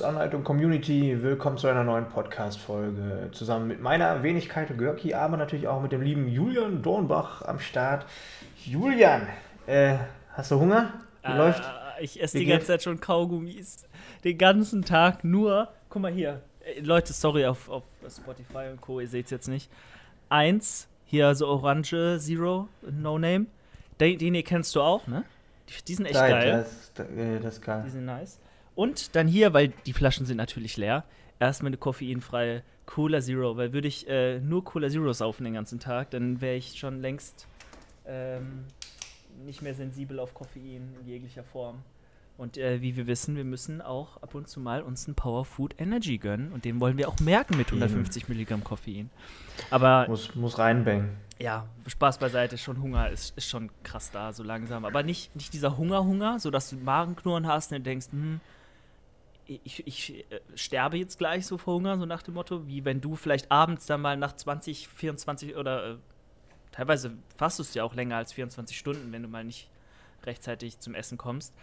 Serviceanleitung Community, willkommen zu einer neuen Podcast-Folge. Zusammen mit meiner Wenigkeit Görki, aber natürlich auch mit dem lieben Julian Dornbach am Start. Julian, äh, hast du Hunger? Wie äh, läuft? Ich esse die ganze Zeit schon Kaugummis. Den ganzen Tag nur. Guck mal hier. Äh, Leute, sorry auf, auf Spotify und Co., ihr seht es jetzt nicht. Eins, hier so Orange Zero, No Name. Den, den hier kennst du auch, ne? Die, die sind echt Diet, geil. Das, äh, das ist geil. Die sind nice. Und dann hier, weil die Flaschen sind natürlich leer, erstmal eine koffeinfreie Cola Zero, weil würde ich äh, nur Cola Zero saufen den ganzen Tag, dann wäre ich schon längst ähm, nicht mehr sensibel auf Koffein in jeglicher Form. Und äh, wie wir wissen, wir müssen auch ab und zu mal uns einen Power Food Energy gönnen und den wollen wir auch merken mit 150 Milligramm Koffein. Aber muss, muss reinbängen. Ja, Spaß beiseite, schon Hunger ist, ist schon krass da, so langsam. Aber nicht, nicht dieser Hunger-Hunger, sodass du Magenknurren hast und denkst, hm, ich, ich äh, sterbe jetzt gleich so vor Hunger, so nach dem Motto, wie wenn du vielleicht abends dann mal nach 20, 24 oder äh, teilweise fastest du ja auch länger als 24 Stunden, wenn du mal nicht rechtzeitig zum Essen kommst.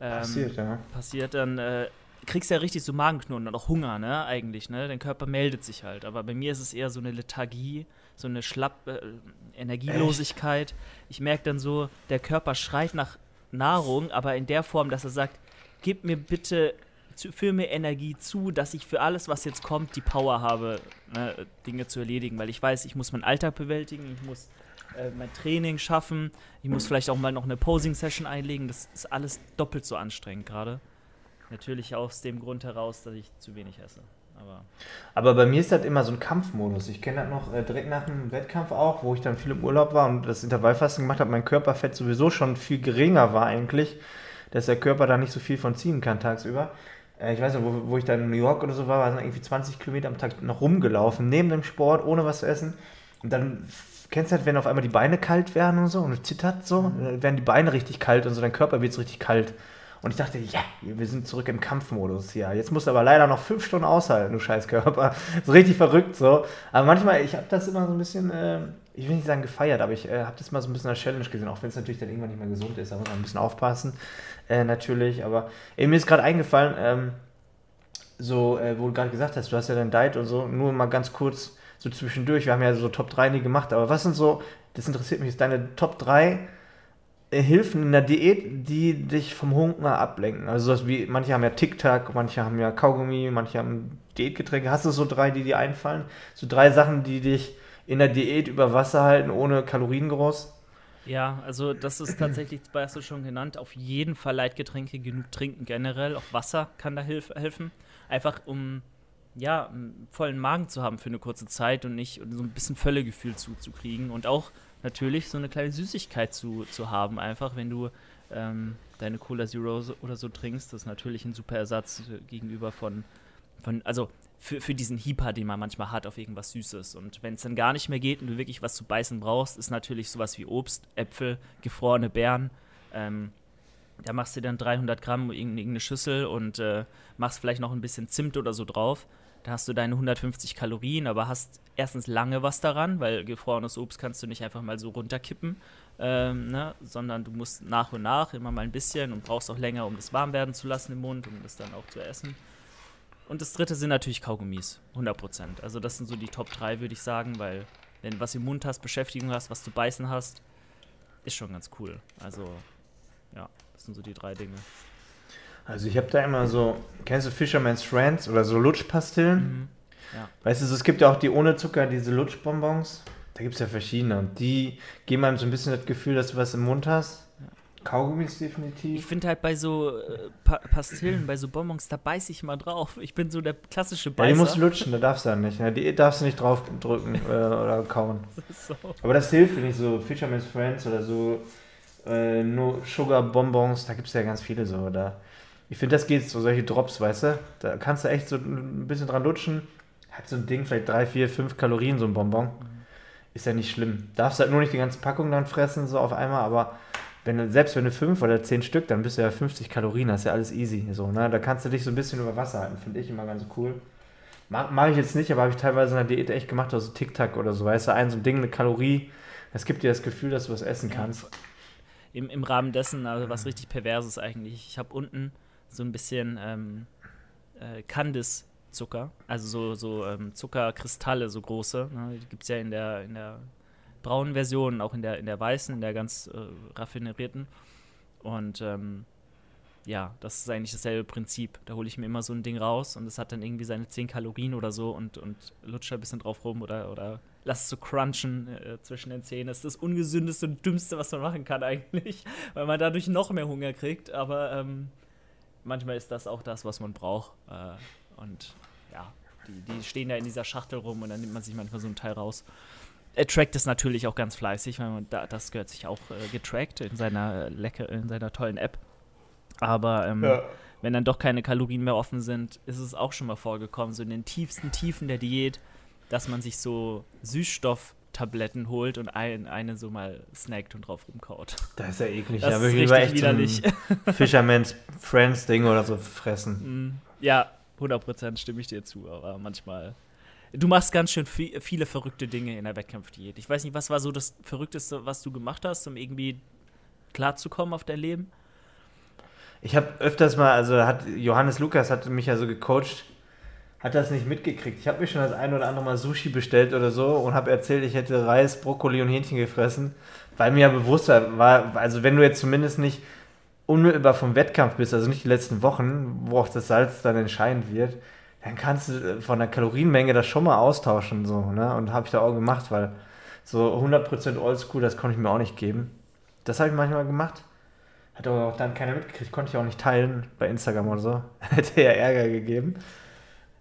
Ähm, passiert, ja. Passiert, dann äh, kriegst du ja richtig so Magenknurren und auch Hunger, ne, eigentlich, ne? Dein Körper meldet sich halt. Aber bei mir ist es eher so eine Lethargie, so eine Schlapp, äh, Energielosigkeit. Echt? Ich merke dann so, der Körper schreit nach Nahrung, aber in der Form, dass er sagt, gib mir bitte führe mir Energie zu, dass ich für alles, was jetzt kommt, die Power habe, ne, Dinge zu erledigen. Weil ich weiß, ich muss meinen Alltag bewältigen, ich muss äh, mein Training schaffen, ich muss vielleicht auch mal noch eine Posing-Session einlegen. Das ist alles doppelt so anstrengend gerade. Natürlich aus dem Grund heraus, dass ich zu wenig esse. Aber, Aber bei mir ist das immer so ein Kampfmodus. Ich kenne das noch äh, direkt nach dem Wettkampf auch, wo ich dann viel im Urlaub war und das Intervallfasten gemacht habe, mein Körperfett sowieso schon viel geringer war eigentlich, dass der Körper da nicht so viel von ziehen kann tagsüber ich weiß nicht, wo, wo ich da in New York oder so war, war irgendwie 20 Kilometer am Tag noch rumgelaufen, neben dem Sport, ohne was zu essen. Und dann kennst du halt, wenn auf einmal die Beine kalt werden und so und es zittert so, mhm. dann werden die Beine richtig kalt und so, dein Körper wird so richtig kalt. Und ich dachte, ja, wir sind zurück im Kampfmodus. Ja, jetzt musst du aber leider noch fünf Stunden aushalten, du scheiß Körper. So richtig verrückt so. Aber manchmal, ich habe das immer so ein bisschen, äh, ich will nicht sagen gefeiert, aber ich äh, habe das mal so ein bisschen als Challenge gesehen, auch wenn es natürlich dann irgendwann nicht mehr gesund ist. Da muss man ein bisschen aufpassen, äh, natürlich. Aber ey, mir ist gerade eingefallen, ähm, so, äh, wo du gerade gesagt hast, du hast ja dein Diet und so, nur mal ganz kurz so zwischendurch. Wir haben ja so Top 3 nie gemacht, aber was sind so, das interessiert mich, ist deine Top 3 Hilfen in der Diät, die dich vom Hunger ablenken. Also das wie, manche haben ja Tic-Tac, manche haben ja Kaugummi, manche haben Diätgetränke. Hast du so drei, die dir einfallen? So drei Sachen, die dich in der Diät über Wasser halten, ohne Kaloriengroß? Ja, also das ist tatsächlich, das hast du schon genannt, auf jeden Fall Leitgetränke, genug trinken generell. Auch Wasser kann da hilf helfen. Einfach um ja, einen vollen Magen zu haben für eine kurze Zeit und nicht so ein bisschen Völlegefühl zuzukriegen. Und auch natürlich so eine kleine Süßigkeit zu, zu haben, einfach wenn du ähm, deine Cola Zero oder so trinkst. Das ist natürlich ein super Ersatz gegenüber von, von also für, für diesen Hieper, den man manchmal hat auf irgendwas Süßes. Und wenn es dann gar nicht mehr geht und du wirklich was zu beißen brauchst, ist natürlich sowas wie Obst, Äpfel, gefrorene Beeren. Ähm, da machst du dann 300 Gramm in irgendeine Schüssel und äh, machst vielleicht noch ein bisschen Zimt oder so drauf. Da hast du deine 150 Kalorien, aber hast erstens lange was daran, weil gefrorenes Obst kannst du nicht einfach mal so runterkippen, ähm, ne? sondern du musst nach und nach immer mal ein bisschen und brauchst auch länger, um das warm werden zu lassen im Mund, um das dann auch zu essen. Und das dritte sind natürlich Kaugummis, 100%. Also das sind so die Top 3, würde ich sagen, weil wenn du was im Mund hast, Beschäftigung hast, was zu beißen hast, ist schon ganz cool. Also ja, das sind so die drei Dinge. Also ich habe da immer so, kennst du Fisherman's Friends oder so Lutschpastillen? Mhm. Ja. Weißt du, es gibt ja auch die ohne Zucker, diese Lutschbonbons. Da gibt es ja verschiedene und die geben einem so ein bisschen das Gefühl, dass du was im Mund hast. Kaugummis definitiv. Ich finde halt bei so äh, pa Pastillen, bei so Bonbons, da beiße ich mal drauf. Ich bin so der klassische Beißer. Ja, die musst lutschen, da darfst du ja nicht. Ne? Die darfst du nicht drauf drücken äh, oder kauen. So. Aber das hilft, wenn ich so Fisherman's Friends oder so äh, No Sugar Bonbons, da gibt es ja ganz viele so. Da ich finde, das geht so, solche Drops, weißt du? Da kannst du echt so ein bisschen dran lutschen. Hat so ein Ding vielleicht 3, 4, 5 Kalorien, so ein Bonbon. Mhm. Ist ja nicht schlimm. Darfst halt nur nicht die ganze Packung dann fressen, so auf einmal, aber wenn du, selbst wenn du 5 oder 10 Stück, dann bist du ja 50 Kalorien, das ist ja alles easy. So, ne? Da kannst du dich so ein bisschen über Wasser halten, finde ich immer ganz cool. Mache ich jetzt nicht, aber habe ich teilweise in der Diät echt gemacht, also Tic-Tac oder so, weißt du, ein so ein Ding, eine Kalorie, das gibt dir das Gefühl, dass du was essen kannst. Im, im Rahmen dessen, also was richtig perverses eigentlich. Ich habe unten so ein bisschen ähm, äh, Candice-Zucker, also so, so ähm, Zuckerkristalle, so große. Ne? Die gibt es ja in der, in der braunen Version, auch in der, in der weißen, in der ganz äh, raffinerierten. Und ähm, ja, das ist eigentlich dasselbe Prinzip. Da hole ich mir immer so ein Ding raus und es hat dann irgendwie seine 10 Kalorien oder so und, und lutsche ein bisschen drauf rum oder, oder lass es so crunchen äh, zwischen den Zähnen. Das ist das ungesündeste und dümmste, was man machen kann eigentlich, weil man dadurch noch mehr Hunger kriegt. Aber ähm, manchmal ist das auch das, was man braucht. Äh, und ja, die, die stehen da in dieser Schachtel rum und dann nimmt man sich manchmal so ein Teil raus. Er trackt es natürlich auch ganz fleißig, weil man da, das gehört sich auch äh, getrackt in seiner, äh, lecker, in seiner tollen App. Aber ähm, ja. wenn dann doch keine Kalorien mehr offen sind, ist es auch schon mal vorgekommen, so in den tiefsten Tiefen der Diät, dass man sich so Süßstofftabletten holt und ein, eine so mal snackt und drauf rumkaut. Das ist ja eklig. Das ja, ist richtig echt widerlich. Fisherman's Friends Ding oder so fressen. Mm, ja, 100% stimme ich dir zu, aber manchmal. Du machst ganz schön viel, viele verrückte Dinge in der Wettkampfdiät. Ich weiß nicht, was war so das Verrückteste, was du gemacht hast, um irgendwie klarzukommen auf dein Leben? Ich habe öfters mal, also hat Johannes Lukas hat mich ja so gecoacht, hat das nicht mitgekriegt. Ich habe mir schon das ein oder andere Mal Sushi bestellt oder so und habe erzählt, ich hätte Reis, Brokkoli und Hähnchen gefressen, weil mir ja bewusst war, also wenn du jetzt zumindest nicht unmittelbar vom Wettkampf bist, also nicht die letzten Wochen, wo auch das Salz dann entscheidend wird, dann kannst du von der Kalorienmenge das schon mal austauschen so, ne? Und habe ich da auch gemacht, weil so 100% Oldschool, das konnte ich mir auch nicht geben. Das habe ich manchmal gemacht. Hat aber auch dann keiner mitgekriegt, konnte ich auch nicht teilen bei Instagram oder so. Hätte ja Ärger gegeben.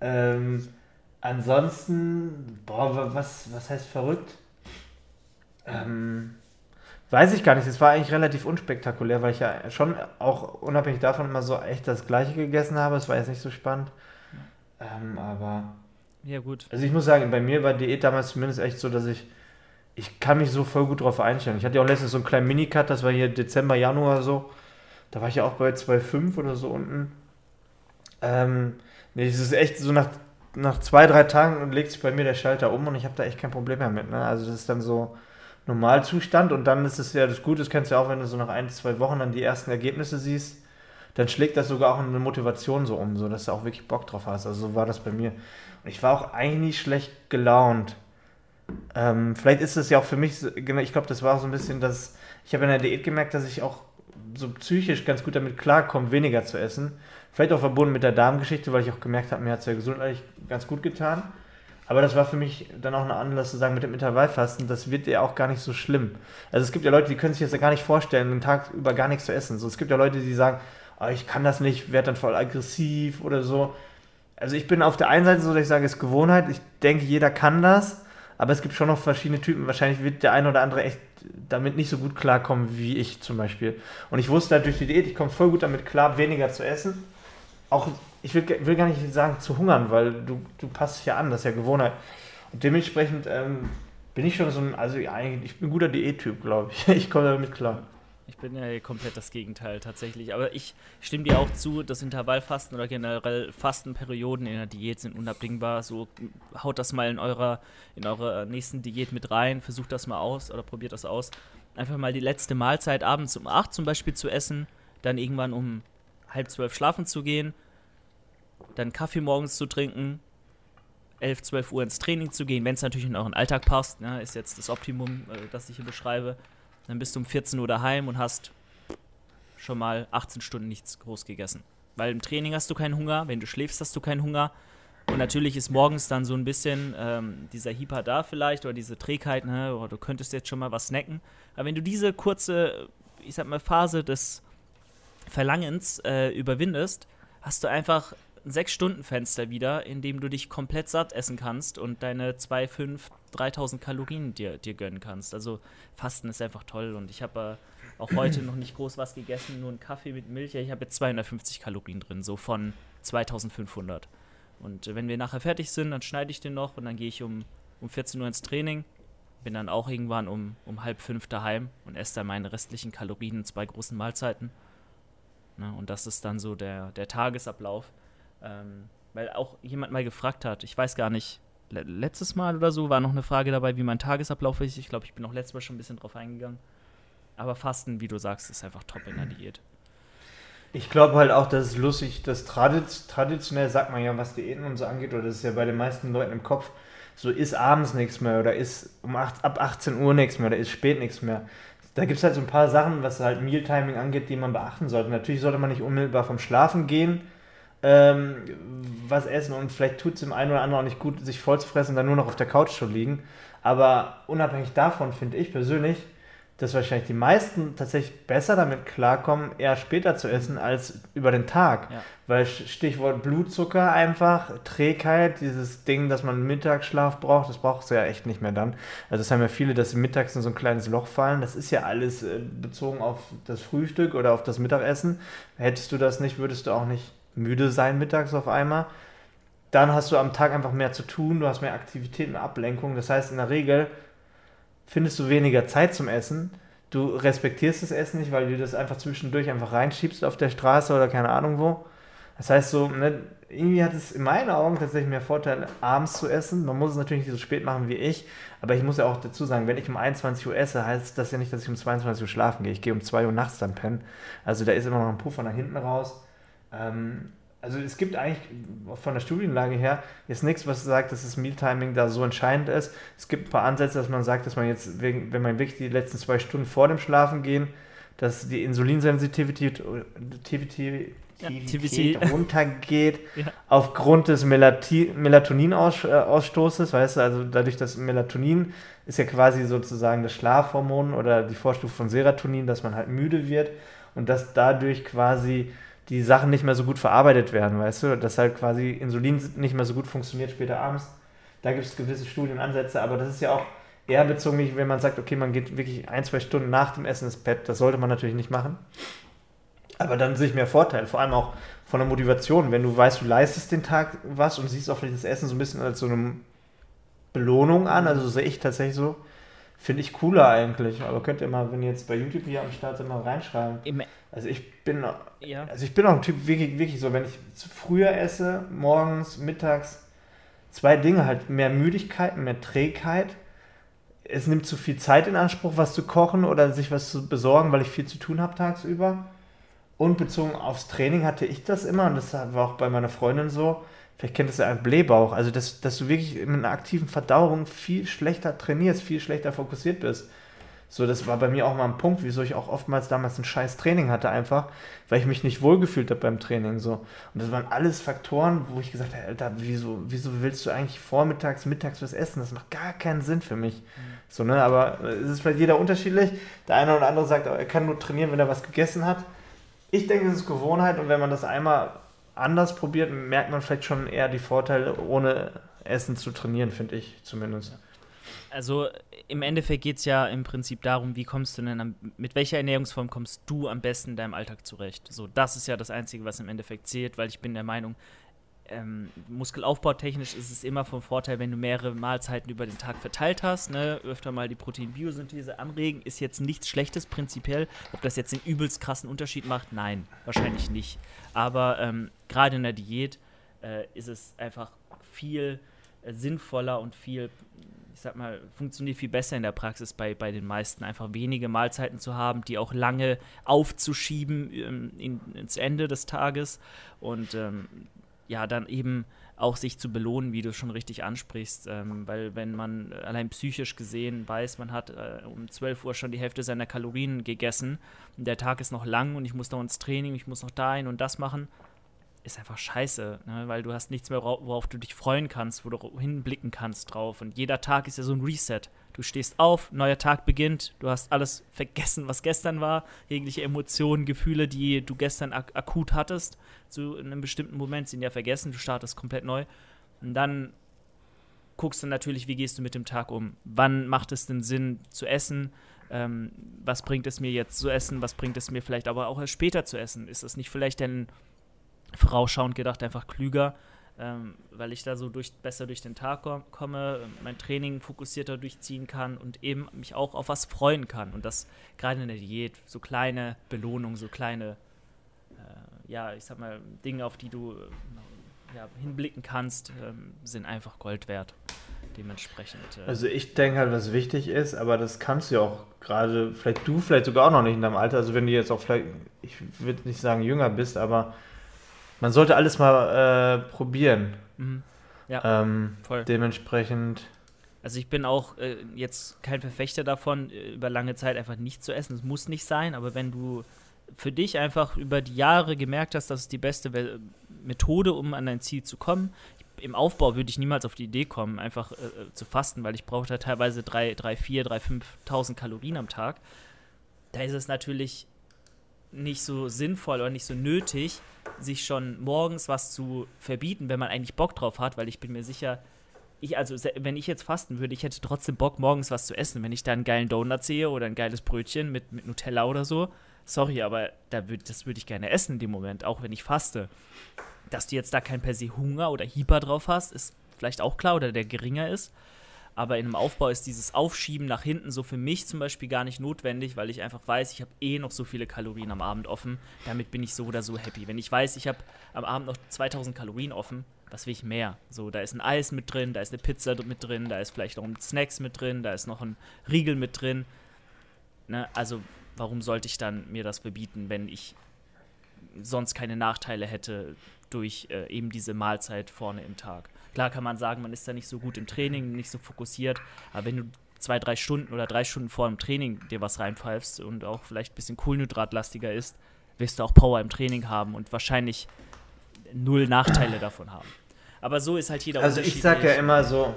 Ähm, ansonsten, boah, was, was heißt verrückt? Ähm, weiß ich gar nicht. Es war eigentlich relativ unspektakulär, weil ich ja schon auch unabhängig davon immer so echt das Gleiche gegessen habe. Es war jetzt nicht so spannend. Ähm, aber. Ja, gut. Also ich muss sagen, bei mir war Diät damals zumindest echt so, dass ich ich kann mich so voll gut drauf einstellen. Ich hatte ja auch letztens so einen kleinen Minicut, das war hier Dezember, Januar so. Da war ich ja auch bei 2,5 oder so unten. Ähm, nee, es ist echt so nach, nach zwei, drei Tagen legt sich bei mir der Schalter um und ich habe da echt kein Problem mehr mit. Ne? Also das ist dann so Normalzustand und dann ist es ja das Gute, das kennst du ja auch, wenn du so nach ein, zwei Wochen dann die ersten Ergebnisse siehst, dann schlägt das sogar auch eine Motivation so um, so dass du auch wirklich Bock drauf hast. Also so war das bei mir. Und ich war auch eigentlich schlecht gelaunt. Ähm, vielleicht ist es ja auch für mich, genau, ich glaube, das war auch so ein bisschen das, ich habe in der Diät gemerkt, dass ich auch so psychisch ganz gut damit klarkomme, weniger zu essen. Vielleicht auch verbunden mit der Darmgeschichte, weil ich auch gemerkt habe, mir hat es ja gesundheitlich ganz gut getan. Aber das war für mich dann auch ein Anlass zu sagen, mit dem Intervallfasten, das wird ja auch gar nicht so schlimm. Also es gibt ja Leute, die können sich das ja gar nicht vorstellen, einen Tag über gar nichts zu essen. So, es gibt ja Leute, die sagen, oh, ich kann das nicht, werde dann voll aggressiv oder so. Also ich bin auf der einen Seite so, dass ich sage, es ist Gewohnheit. Ich denke, jeder kann das. Aber es gibt schon noch verschiedene Typen. Wahrscheinlich wird der eine oder andere echt damit nicht so gut klarkommen wie ich zum Beispiel. Und ich wusste halt durch die Diät, ich komme voll gut damit klar, weniger zu essen. Auch, ich will, will gar nicht sagen zu hungern, weil du, du passt dich ja an, das ist ja Gewohnheit. Und dementsprechend ähm, bin ich schon so ein, also ich bin ein guter Diättyp, glaube ich. Ich komme damit klar. Ich bin ja komplett das Gegenteil tatsächlich. Aber ich stimme dir auch zu, dass Intervallfasten oder generell Fastenperioden in der Diät sind unabdingbar. So haut das mal in eurer, in eurer nächsten Diät mit rein, versucht das mal aus oder probiert das aus. Einfach mal die letzte Mahlzeit abends um 8 zum Beispiel zu essen, dann irgendwann um halb zwölf schlafen zu gehen, dann Kaffee morgens zu trinken, 11, 12 Uhr ins Training zu gehen, wenn es natürlich in euren Alltag passt, ne, ist jetzt das Optimum, äh, das ich hier beschreibe. Dann bist du um 14 Uhr daheim und hast schon mal 18 Stunden nichts groß gegessen. Weil im Training hast du keinen Hunger, wenn du schläfst, hast du keinen Hunger. Und natürlich ist morgens dann so ein bisschen ähm, dieser Hyper da vielleicht oder diese Trägheit, ne? oder du könntest jetzt schon mal was snacken. Aber wenn du diese kurze, ich sag mal, Phase des Verlangens äh, überwindest, hast du einfach ein 6-Stunden-Fenster wieder, in dem du dich komplett satt essen kannst und deine 2, 5, 3000 Kalorien dir, dir gönnen kannst. Also Fasten ist einfach toll und ich habe äh, auch heute noch nicht groß was gegessen, nur einen Kaffee mit Milch. Ich habe jetzt 250 Kalorien drin, so von 2500. Und äh, wenn wir nachher fertig sind, dann schneide ich den noch und dann gehe ich um, um 14 Uhr ins Training. Bin dann auch irgendwann um, um halb fünf daheim und esse dann meine restlichen Kalorien in zwei großen Mahlzeiten. Ne, und das ist dann so der, der Tagesablauf. Ähm, weil auch jemand mal gefragt hat, ich weiß gar nicht, letztes Mal oder so war noch eine Frage dabei, wie mein Tagesablauf ist. Ich glaube, ich bin auch letztes Mal schon ein bisschen drauf eingegangen. Aber Fasten, wie du sagst, ist einfach top in der Diät. Ich glaube halt auch, dass es lustig, dass tradiz traditionell sagt man ja, was Diäten und so angeht, oder das ist ja bei den meisten Leuten im Kopf, so ist abends nichts mehr oder ist um 8, ab 18 Uhr nichts mehr oder ist spät nichts mehr. Da gibt es halt so ein paar Sachen, was halt Mealtiming angeht, die man beachten sollte. Natürlich sollte man nicht unmittelbar vom Schlafen gehen, ähm, was essen und vielleicht tut es dem einen oder anderen auch nicht gut, sich voll zu fressen und dann nur noch auf der Couch zu liegen. Aber unabhängig davon finde ich persönlich, dass wahrscheinlich die meisten tatsächlich besser damit klarkommen, eher später zu essen als über den Tag. Ja. Weil Stichwort Blutzucker einfach, Trägheit, dieses Ding, dass man Mittagsschlaf braucht, das brauchst du ja echt nicht mehr dann. Also das haben ja viele, dass sie mittags in so ein kleines Loch fallen. Das ist ja alles äh, bezogen auf das Frühstück oder auf das Mittagessen. Hättest du das nicht, würdest du auch nicht müde sein mittags auf einmal. Dann hast du am Tag einfach mehr zu tun, du hast mehr Aktivität, mehr Ablenkung. Das heißt, in der Regel findest du weniger Zeit zum Essen. Du respektierst das Essen nicht, weil du das einfach zwischendurch einfach reinschiebst auf der Straße oder keine Ahnung wo. Das heißt so, ne, irgendwie hat es in meinen Augen tatsächlich mehr Vorteile, abends zu essen. Man muss es natürlich nicht so spät machen wie ich, aber ich muss ja auch dazu sagen, wenn ich um 21 Uhr esse, heißt das ja nicht, dass ich um 22 Uhr schlafen gehe. Ich gehe um 2 Uhr nachts dann pennen. Also da ist immer noch ein Puffer nach hinten raus. Ähm, also es gibt eigentlich von der Studienlage her jetzt nichts, was sagt, dass das Mealtiming da so entscheidend ist. Es gibt ein paar Ansätze, dass man sagt, dass man jetzt, wenn man wirklich die letzten zwei Stunden vor dem Schlafen gehen, dass die Insulinsensitivität ja, runtergeht ja. aufgrund des Melatoninausstoßes, weißt du, also dadurch, dass Melatonin ist ja quasi sozusagen das Schlafhormon oder die Vorstufe von Serotonin, dass man halt müde wird und dass dadurch quasi die Sachen nicht mehr so gut verarbeitet werden, weißt du, dass halt quasi Insulin nicht mehr so gut funktioniert später abends. Da gibt es gewisse Studienansätze, aber das ist ja auch eher bezogen, wenn man sagt, okay, man geht wirklich ein, zwei Stunden nach dem Essen ins Bett, das sollte man natürlich nicht machen. Aber dann sehe ich mehr Vorteil, vor allem auch von der Motivation, wenn du weißt, du leistest den Tag was und siehst auch vielleicht das Essen so ein bisschen als so eine Belohnung an, also sehe ich tatsächlich so, Finde ich cooler eigentlich. Aber könnt ihr mal, wenn ihr jetzt bei YouTube hier am Start sind, mal reinschreiben. Also ich bin, ja. also ich bin auch ein Typ wirklich, wirklich so, wenn ich früher esse, morgens, mittags, zwei Dinge halt, mehr Müdigkeit, mehr Trägheit. Es nimmt zu viel Zeit in Anspruch, was zu kochen oder sich was zu besorgen, weil ich viel zu tun habe tagsüber. Und bezogen aufs Training hatte ich das immer, und das war auch bei meiner Freundin so, vielleicht kennt es ja ein Blähbauch, also dass, dass du wirklich mit einer aktiven Verdauung viel schlechter trainierst, viel schlechter fokussiert bist. So, das war bei mir auch mal ein Punkt, wieso ich auch oftmals damals ein scheiß Training hatte, einfach, weil ich mich nicht wohlgefühlt habe beim Training. So. Und das waren alles Faktoren, wo ich gesagt habe, Alter, wieso, wieso willst du eigentlich vormittags, mittags was essen? Das macht gar keinen Sinn für mich. Mhm. So, ne? Aber es ist vielleicht jeder unterschiedlich. Der eine oder andere sagt, er kann nur trainieren, wenn er was gegessen hat. Ich denke, es ist Gewohnheit und wenn man das einmal anders probiert, merkt man vielleicht schon eher die Vorteile, ohne Essen zu trainieren, finde ich zumindest. Also im Endeffekt geht es ja im Prinzip darum, wie kommst du denn, am, mit welcher Ernährungsform kommst du am besten in deinem Alltag zurecht? So, das ist ja das Einzige, was im Endeffekt zählt, weil ich bin der Meinung, ähm, muskelaufbautechnisch ist es immer vom Vorteil, wenn du mehrere Mahlzeiten über den Tag verteilt hast, ne? öfter mal die Proteinbiosynthese anregen, ist jetzt nichts Schlechtes prinzipiell. Ob das jetzt einen übelst krassen Unterschied macht, nein, wahrscheinlich nicht. Aber ähm, gerade in der Diät äh, ist es einfach viel äh, sinnvoller und viel, ich sag mal, funktioniert viel besser in der Praxis bei, bei den meisten, einfach wenige Mahlzeiten zu haben, die auch lange aufzuschieben ähm, in, ins Ende des Tages und ähm, ja, dann eben auch sich zu belohnen, wie du schon richtig ansprichst. Ähm, weil wenn man allein psychisch gesehen weiß, man hat äh, um 12 Uhr schon die Hälfte seiner Kalorien gegessen und der Tag ist noch lang und ich muss noch ins Training, ich muss noch dahin und das machen, ist einfach scheiße, ne? weil du hast nichts mehr, worauf du dich freuen kannst, wo du hinblicken kannst drauf. Und jeder Tag ist ja so ein Reset. Du stehst auf, neuer Tag beginnt, du hast alles vergessen, was gestern war, jegliche Emotionen, Gefühle, die du gestern ak akut hattest, zu einem bestimmten Moment sind ja vergessen, du startest komplett neu. Und dann guckst du natürlich, wie gehst du mit dem Tag um? Wann macht es denn Sinn zu essen? Ähm, was bringt es mir jetzt zu essen? Was bringt es mir vielleicht aber auch erst später zu essen? Ist das nicht vielleicht denn vorausschauend gedacht einfach klüger, ähm, weil ich da so durch, besser durch den Tag komme, mein Training fokussierter durchziehen kann und eben mich auch auf was freuen kann. Und das gerade in der Diät, so kleine Belohnungen, so kleine, äh, ja, ich sag mal, Dinge, auf die du äh, ja, hinblicken kannst, ähm, sind einfach Gold wert. dementsprechend. Äh also ich denke halt, was wichtig ist, aber das kannst du ja auch gerade, vielleicht du, vielleicht sogar auch noch nicht in deinem Alter, also wenn du jetzt auch vielleicht, ich würde nicht sagen jünger bist, aber man sollte alles mal äh, probieren. Mhm. Ja, ähm, voll. Dementsprechend. Also ich bin auch äh, jetzt kein Verfechter davon, äh, über lange Zeit einfach nicht zu essen. Es muss nicht sein, aber wenn du für dich einfach über die Jahre gemerkt hast, das ist die beste Methode, um an dein Ziel zu kommen. Im Aufbau würde ich niemals auf die Idee kommen, einfach äh, äh zu fasten, weil ich brauche da teilweise 3, 3, 4, 3, 5.000 Kalorien am Tag. Da ist es natürlich nicht so sinnvoll oder nicht so nötig, sich schon morgens was zu verbieten, wenn man eigentlich Bock drauf hat, weil ich bin mir sicher, ich, also wenn ich jetzt fasten würde, ich hätte trotzdem Bock, morgens was zu essen. Wenn ich da einen geilen Donut sehe oder ein geiles Brötchen mit, mit Nutella oder so, sorry, aber da würd, das würde ich gerne essen in dem Moment, auch wenn ich faste. Dass du jetzt da kein per se Hunger oder Hyper drauf hast, ist vielleicht auch klar oder der geringer ist. Aber in einem Aufbau ist dieses Aufschieben nach hinten so für mich zum Beispiel gar nicht notwendig, weil ich einfach weiß, ich habe eh noch so viele Kalorien am Abend offen. Damit bin ich so oder so happy. Wenn ich weiß, ich habe am Abend noch 2000 Kalorien offen, was will ich mehr? So, da ist ein Eis mit drin, da ist eine Pizza mit drin, da ist vielleicht noch ein Snacks mit drin, da ist noch ein Riegel mit drin. Ne? Also, warum sollte ich dann mir das verbieten, wenn ich sonst keine Nachteile hätte durch äh, eben diese Mahlzeit vorne im Tag? Klar kann man sagen, man ist da nicht so gut im Training, nicht so fokussiert, aber wenn du zwei, drei Stunden oder drei Stunden vor dem Training dir was reinpfeifst und auch vielleicht ein bisschen kohlenhydratlastiger ist, wirst du auch Power im Training haben und wahrscheinlich null Nachteile davon haben. Aber so ist halt jeder Also ich sag ja immer so,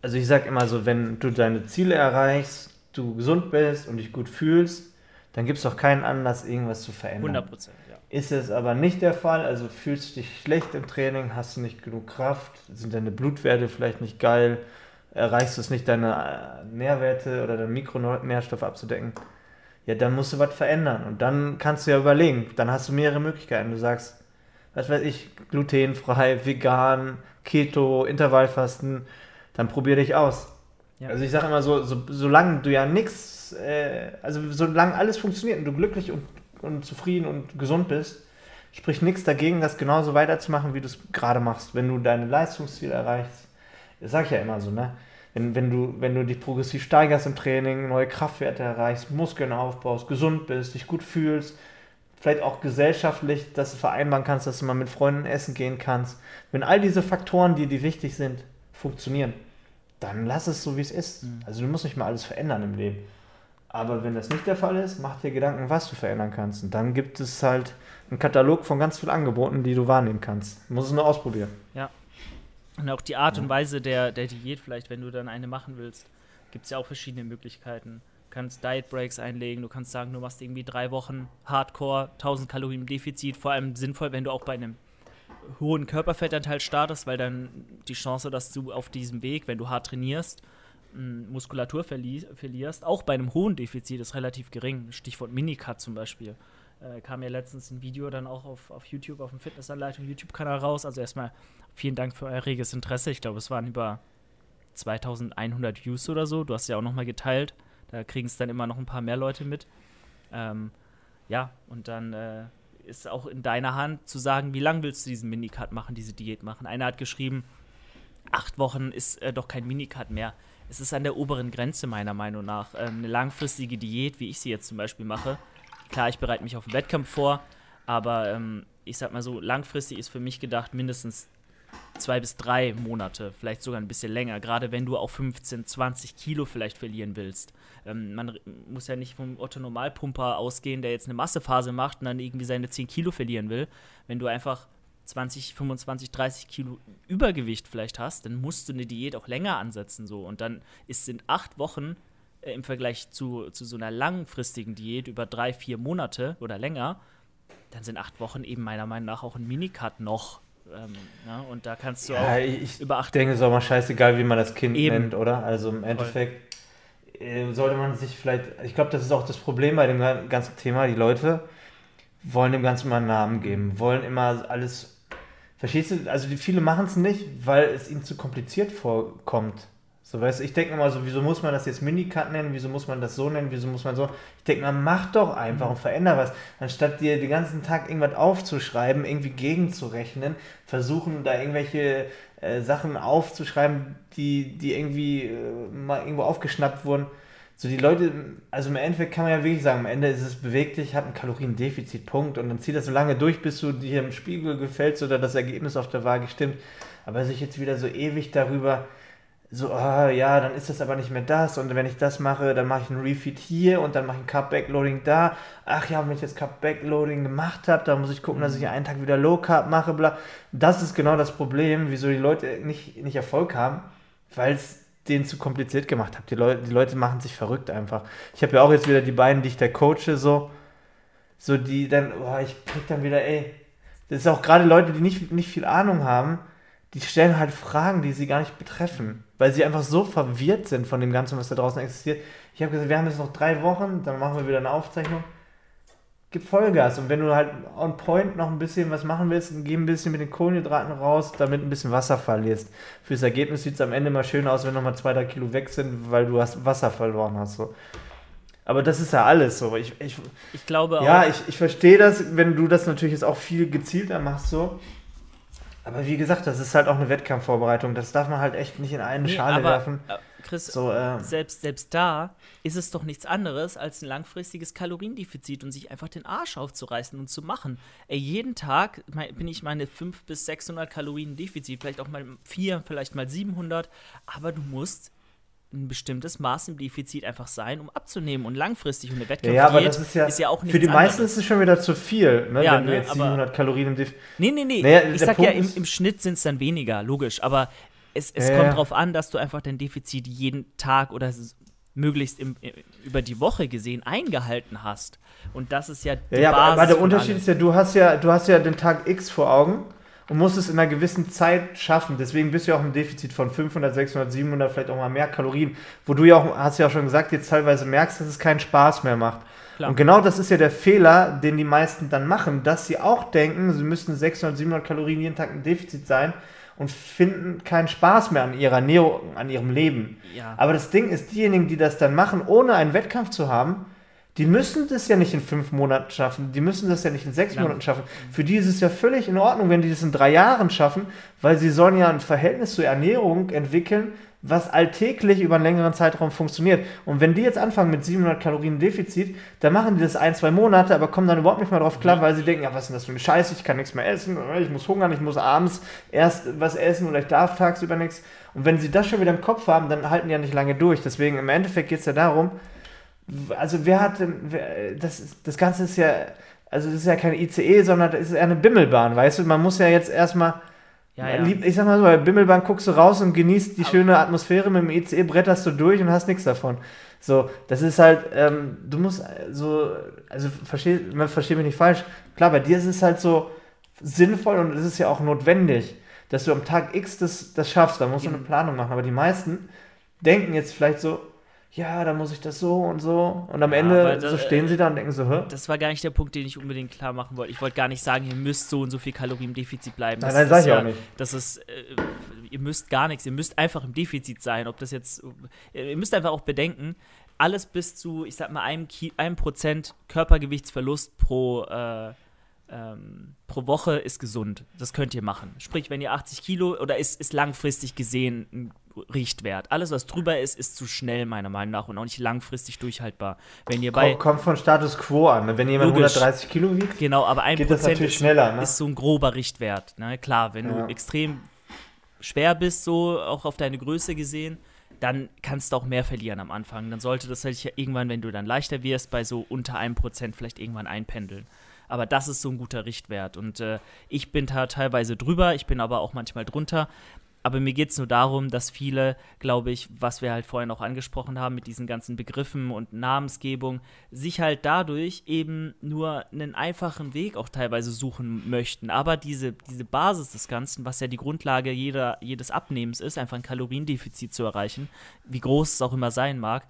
also ich sag immer so, wenn du deine Ziele erreichst, du gesund bist und dich gut fühlst, dann gibt es auch keinen Anlass, irgendwas zu verändern. 100 Prozent. Ist es aber nicht der Fall, also fühlst du dich schlecht im Training, hast du nicht genug Kraft, sind deine Blutwerte vielleicht nicht geil, erreichst du es nicht, deine äh, Nährwerte oder deine Mikronährstoffe abzudecken, ja, dann musst du was verändern. Und dann kannst du ja überlegen, dann hast du mehrere Möglichkeiten. Du sagst, was weiß ich, glutenfrei, vegan, Keto, Intervallfasten, dann probier dich aus. Ja. Also ich sage immer so, so, solange du ja nichts, äh, also solange alles funktioniert und du glücklich und und zufrieden und gesund bist, spricht nichts dagegen, das genauso weiterzumachen, wie du es gerade machst. Wenn du deine Leistungsziele erreichst, das sage ich ja immer so, ne? Wenn, wenn, du, wenn du dich progressiv steigerst im Training, neue Kraftwerte erreichst, Muskeln aufbaust, gesund bist, dich gut fühlst, vielleicht auch gesellschaftlich, dass du vereinbaren kannst, dass du mal mit Freunden essen gehen kannst. Wenn all diese Faktoren, die dir wichtig sind, funktionieren, dann lass es so, wie es ist. Mhm. Also du musst nicht mal alles verändern im Leben. Aber wenn das nicht der Fall ist, mach dir Gedanken, was du verändern kannst. Und dann gibt es halt einen Katalog von ganz vielen Angeboten, die du wahrnehmen kannst. Du musst es nur ausprobieren. Ja. Und auch die Art und Weise der, der Diät, vielleicht, wenn du dann eine machen willst, gibt es ja auch verschiedene Möglichkeiten. Du kannst Diet Breaks einlegen, du kannst sagen, du machst irgendwie drei Wochen Hardcore, 1000 Kalorien Defizit. Vor allem sinnvoll, wenn du auch bei einem hohen Körperfettanteil startest, weil dann die Chance, dass du auf diesem Weg, wenn du hart trainierst, Muskulatur verli verlierst, auch bei einem hohen Defizit ist relativ gering. Stichwort Minicut zum Beispiel. Äh, kam ja letztens ein Video dann auch auf, auf YouTube, auf dem Fitnessanleitung YouTube-Kanal raus. Also erstmal vielen Dank für euer reges Interesse. Ich glaube, es waren über 2100 Views oder so. Du hast ja auch nochmal geteilt. Da kriegen es dann immer noch ein paar mehr Leute mit. Ähm, ja, und dann äh, ist auch in deiner Hand zu sagen, wie lange willst du diesen Minicut machen, diese Diät machen. Einer hat geschrieben, acht Wochen ist äh, doch kein Minicut mehr es ist an der oberen Grenze meiner Meinung nach. Ähm, eine langfristige Diät, wie ich sie jetzt zum Beispiel mache. Klar, ich bereite mich auf den Wettkampf vor, aber ähm, ich sag mal so, langfristig ist für mich gedacht mindestens zwei bis drei Monate, vielleicht sogar ein bisschen länger, gerade wenn du auch 15, 20 Kilo vielleicht verlieren willst. Ähm, man muss ja nicht vom Otto Normalpumper ausgehen, der jetzt eine Massephase macht und dann irgendwie seine 10 Kilo verlieren will. Wenn du einfach 20, 25, 30 Kilo Übergewicht vielleicht hast, dann musst du eine Diät auch länger ansetzen. So. Und dann ist, sind acht Wochen äh, im Vergleich zu, zu so einer langfristigen Diät über drei, vier Monate oder länger, dann sind acht Wochen eben meiner Meinung nach auch ein Minicut noch. Ähm, ja, ne? und da kannst du ja, auch ich über acht denke, es ist auch mal scheißegal, wie man das Kind eben. nennt, oder? Also im Endeffekt. Äh, sollte man sich vielleicht, ich glaube, das ist auch das Problem bei dem ganzen Thema, die Leute wollen dem Ganzen mal einen Namen geben, wollen immer alles Verstehst du? Also die viele machen es nicht, weil es ihnen zu kompliziert vorkommt. So, weißt du, ich denke immer so, wieso muss man das jetzt Minicut nennen, wieso muss man das so nennen, wieso muss man so. Ich denke mal, mach doch einfach und veränder was. Anstatt dir den ganzen Tag irgendwas aufzuschreiben, irgendwie gegenzurechnen, versuchen da irgendwelche äh, Sachen aufzuschreiben, die, die irgendwie äh, mal irgendwo aufgeschnappt wurden. So die Leute, also im Endeffekt kann man ja wirklich sagen, am Ende ist es bewegt dich, hat ein Kaloriendefizit, Punkt. Und dann zieht das so lange durch, bis du dir im Spiegel gefällst oder das Ergebnis auf der Waage stimmt. Aber sich jetzt wieder so ewig darüber so, ah, ja, dann ist das aber nicht mehr das und wenn ich das mache, dann mache ich ein Refeed hier und dann mache ich ein Cup Backloading da. Ach ja, wenn ich jetzt Cup Backloading gemacht habe, dann muss ich gucken, dass ich einen Tag wieder Low Carb mache, bla. Das ist genau das Problem, wieso die Leute nicht, nicht Erfolg haben, weil es denen zu kompliziert gemacht habt. Die Leute, die Leute machen sich verrückt einfach. Ich habe ja auch jetzt wieder die beiden, die ich da coache, so, so die dann, oh, ich krieg dann wieder, ey, das ist auch gerade Leute, die nicht, nicht viel Ahnung haben, die stellen halt Fragen, die sie gar nicht betreffen, weil sie einfach so verwirrt sind von dem Ganzen, was da draußen existiert. Ich habe gesagt, wir haben jetzt noch drei Wochen, dann machen wir wieder eine Aufzeichnung. Gib Vollgas und wenn du halt on point noch ein bisschen was machen willst, dann geh ein bisschen mit den Kohlenhydraten raus, damit ein bisschen Wasser verlierst. Fürs Ergebnis sieht es am Ende mal schön aus, wenn nochmal zwei, drei Kilo weg sind, weil du hast Wasser verloren hast. So. Aber das ist ja alles so. Ich, ich, ich glaube auch. Ja, ich, ich verstehe das, wenn du das natürlich jetzt auch viel gezielter machst, so. Aber wie gesagt, das ist halt auch eine Wettkampfvorbereitung. Das darf man halt echt nicht in eine nee, Schale aber, werfen. Chris, so, äh, selbst, selbst da ist es doch nichts anderes als ein langfristiges Kaloriendefizit und sich einfach den Arsch aufzureißen und zu machen. Ey, jeden Tag bin ich meine 500 bis 600 Kalorien Defizit, vielleicht auch mal 4, vielleicht mal 700, aber du musst ein bestimmtes Maß im Defizit einfach sein, um abzunehmen und langfristig und eine Wettkampf ja, aber das ist ja, ist ja auch nicht Für die meisten ist es schon wieder zu viel, ne, ja, wenn ne, du jetzt 700 Kalorien im Defizit. Nee, nee, nee. Naja, ich sag Punkt ja, im, im Schnitt sind es dann weniger, logisch. Aber es, es ja, kommt darauf an, dass du einfach dein Defizit jeden Tag oder möglichst im, über die Woche gesehen eingehalten hast. Und das ist ja die ja, Basis aber der Unterschied ist ja, du hast ja, du hast ja den Tag X vor Augen und musst es in einer gewissen Zeit schaffen. Deswegen bist du ja auch im Defizit von 500, 600, 700, vielleicht auch mal mehr Kalorien, wo du ja auch, hast ja auch schon gesagt, jetzt teilweise merkst, dass es keinen Spaß mehr macht. Klar. Und genau das ist ja der Fehler, den die meisten dann machen, dass sie auch denken, sie müssten 600, 700 Kalorien jeden Tag im Defizit sein und finden keinen Spaß mehr an ihrer Ernährung, an ihrem Leben. Ja. Aber das Ding ist, diejenigen, die das dann machen, ohne einen Wettkampf zu haben, die müssen das ja nicht in fünf Monaten schaffen, die müssen das ja nicht in sechs. Monaten schaffen. Für die ist es ja völlig in Ordnung, wenn die das in drei Jahren schaffen, weil sie sollen ja ein Verhältnis zur Ernährung entwickeln, was alltäglich über einen längeren Zeitraum funktioniert. Und wenn die jetzt anfangen mit 700 Kalorien Defizit, dann machen die das ein, zwei Monate, aber kommen dann überhaupt nicht mehr drauf klar, weil sie denken, ja, was ist denn das für eine Scheiße, ich kann nichts mehr essen, ich muss hungern, ich muss abends erst was essen oder ich darf tagsüber nichts. Und wenn sie das schon wieder im Kopf haben, dann halten die ja nicht lange durch. Deswegen im Endeffekt geht es ja darum, also wer hat denn, wer, das, das Ganze ist ja, also das ist ja kein ICE, sondern das ist eher eine Bimmelbahn, weißt du? Man muss ja jetzt erstmal, ja, ja. ich sag mal so, bei Bimmelbahn guckst du raus und genießt die Aber schöne Atmosphäre, mit dem ICE bretterst du durch und hast nichts davon. So, das ist halt, ähm, du musst so, also versteh, man versteht mich nicht falsch, klar, bei dir ist es halt so sinnvoll und es ist ja auch notwendig, dass du am Tag X das, das schaffst, da musst du eine Planung machen, aber die meisten denken jetzt vielleicht so, ja, da muss ich das so und so. Und am ja, Ende das, so stehen sie da und denken so, hä? Das war gar nicht der Punkt, den ich unbedingt klar machen wollte. Ich wollte gar nicht sagen, ihr müsst so und so viel Kalorien im Defizit bleiben. Das, nein, nein, sag ich ja, auch nicht. Das ist, äh, ihr müsst gar nichts, ihr müsst einfach im Defizit sein. Ob das jetzt, äh, ihr müsst einfach auch bedenken, alles bis zu, ich sag mal, einem, Ki einem Prozent Körpergewichtsverlust pro, äh, ähm, pro Woche ist gesund. Das könnt ihr machen. Sprich, wenn ihr 80 Kilo oder ist, ist langfristig gesehen ein Richtwert. Alles, was drüber ist, ist zu schnell, meiner Meinung nach, und auch nicht langfristig durchhaltbar. Wenn ihr bei. Kommt von Status quo an. Ne? Wenn jemand logisch, 130 Kilo wiegt, genau, aber ein geht das natürlich ist, schneller. Ne? ist so ein grober Richtwert. Ne? Klar, wenn ja. du extrem schwer bist, so auch auf deine Größe gesehen, dann kannst du auch mehr verlieren am Anfang. Dann sollte das halt irgendwann, wenn du dann leichter wirst, bei so unter einem Prozent vielleicht irgendwann einpendeln. Aber das ist so ein guter Richtwert. Und äh, ich bin da teilweise drüber, ich bin aber auch manchmal drunter. Aber mir geht es nur darum, dass viele, glaube ich, was wir halt vorhin auch angesprochen haben mit diesen ganzen Begriffen und Namensgebung, sich halt dadurch eben nur einen einfachen Weg auch teilweise suchen möchten. Aber diese, diese Basis des Ganzen, was ja die Grundlage jeder, jedes Abnehmens ist, einfach ein Kaloriendefizit zu erreichen, wie groß es auch immer sein mag,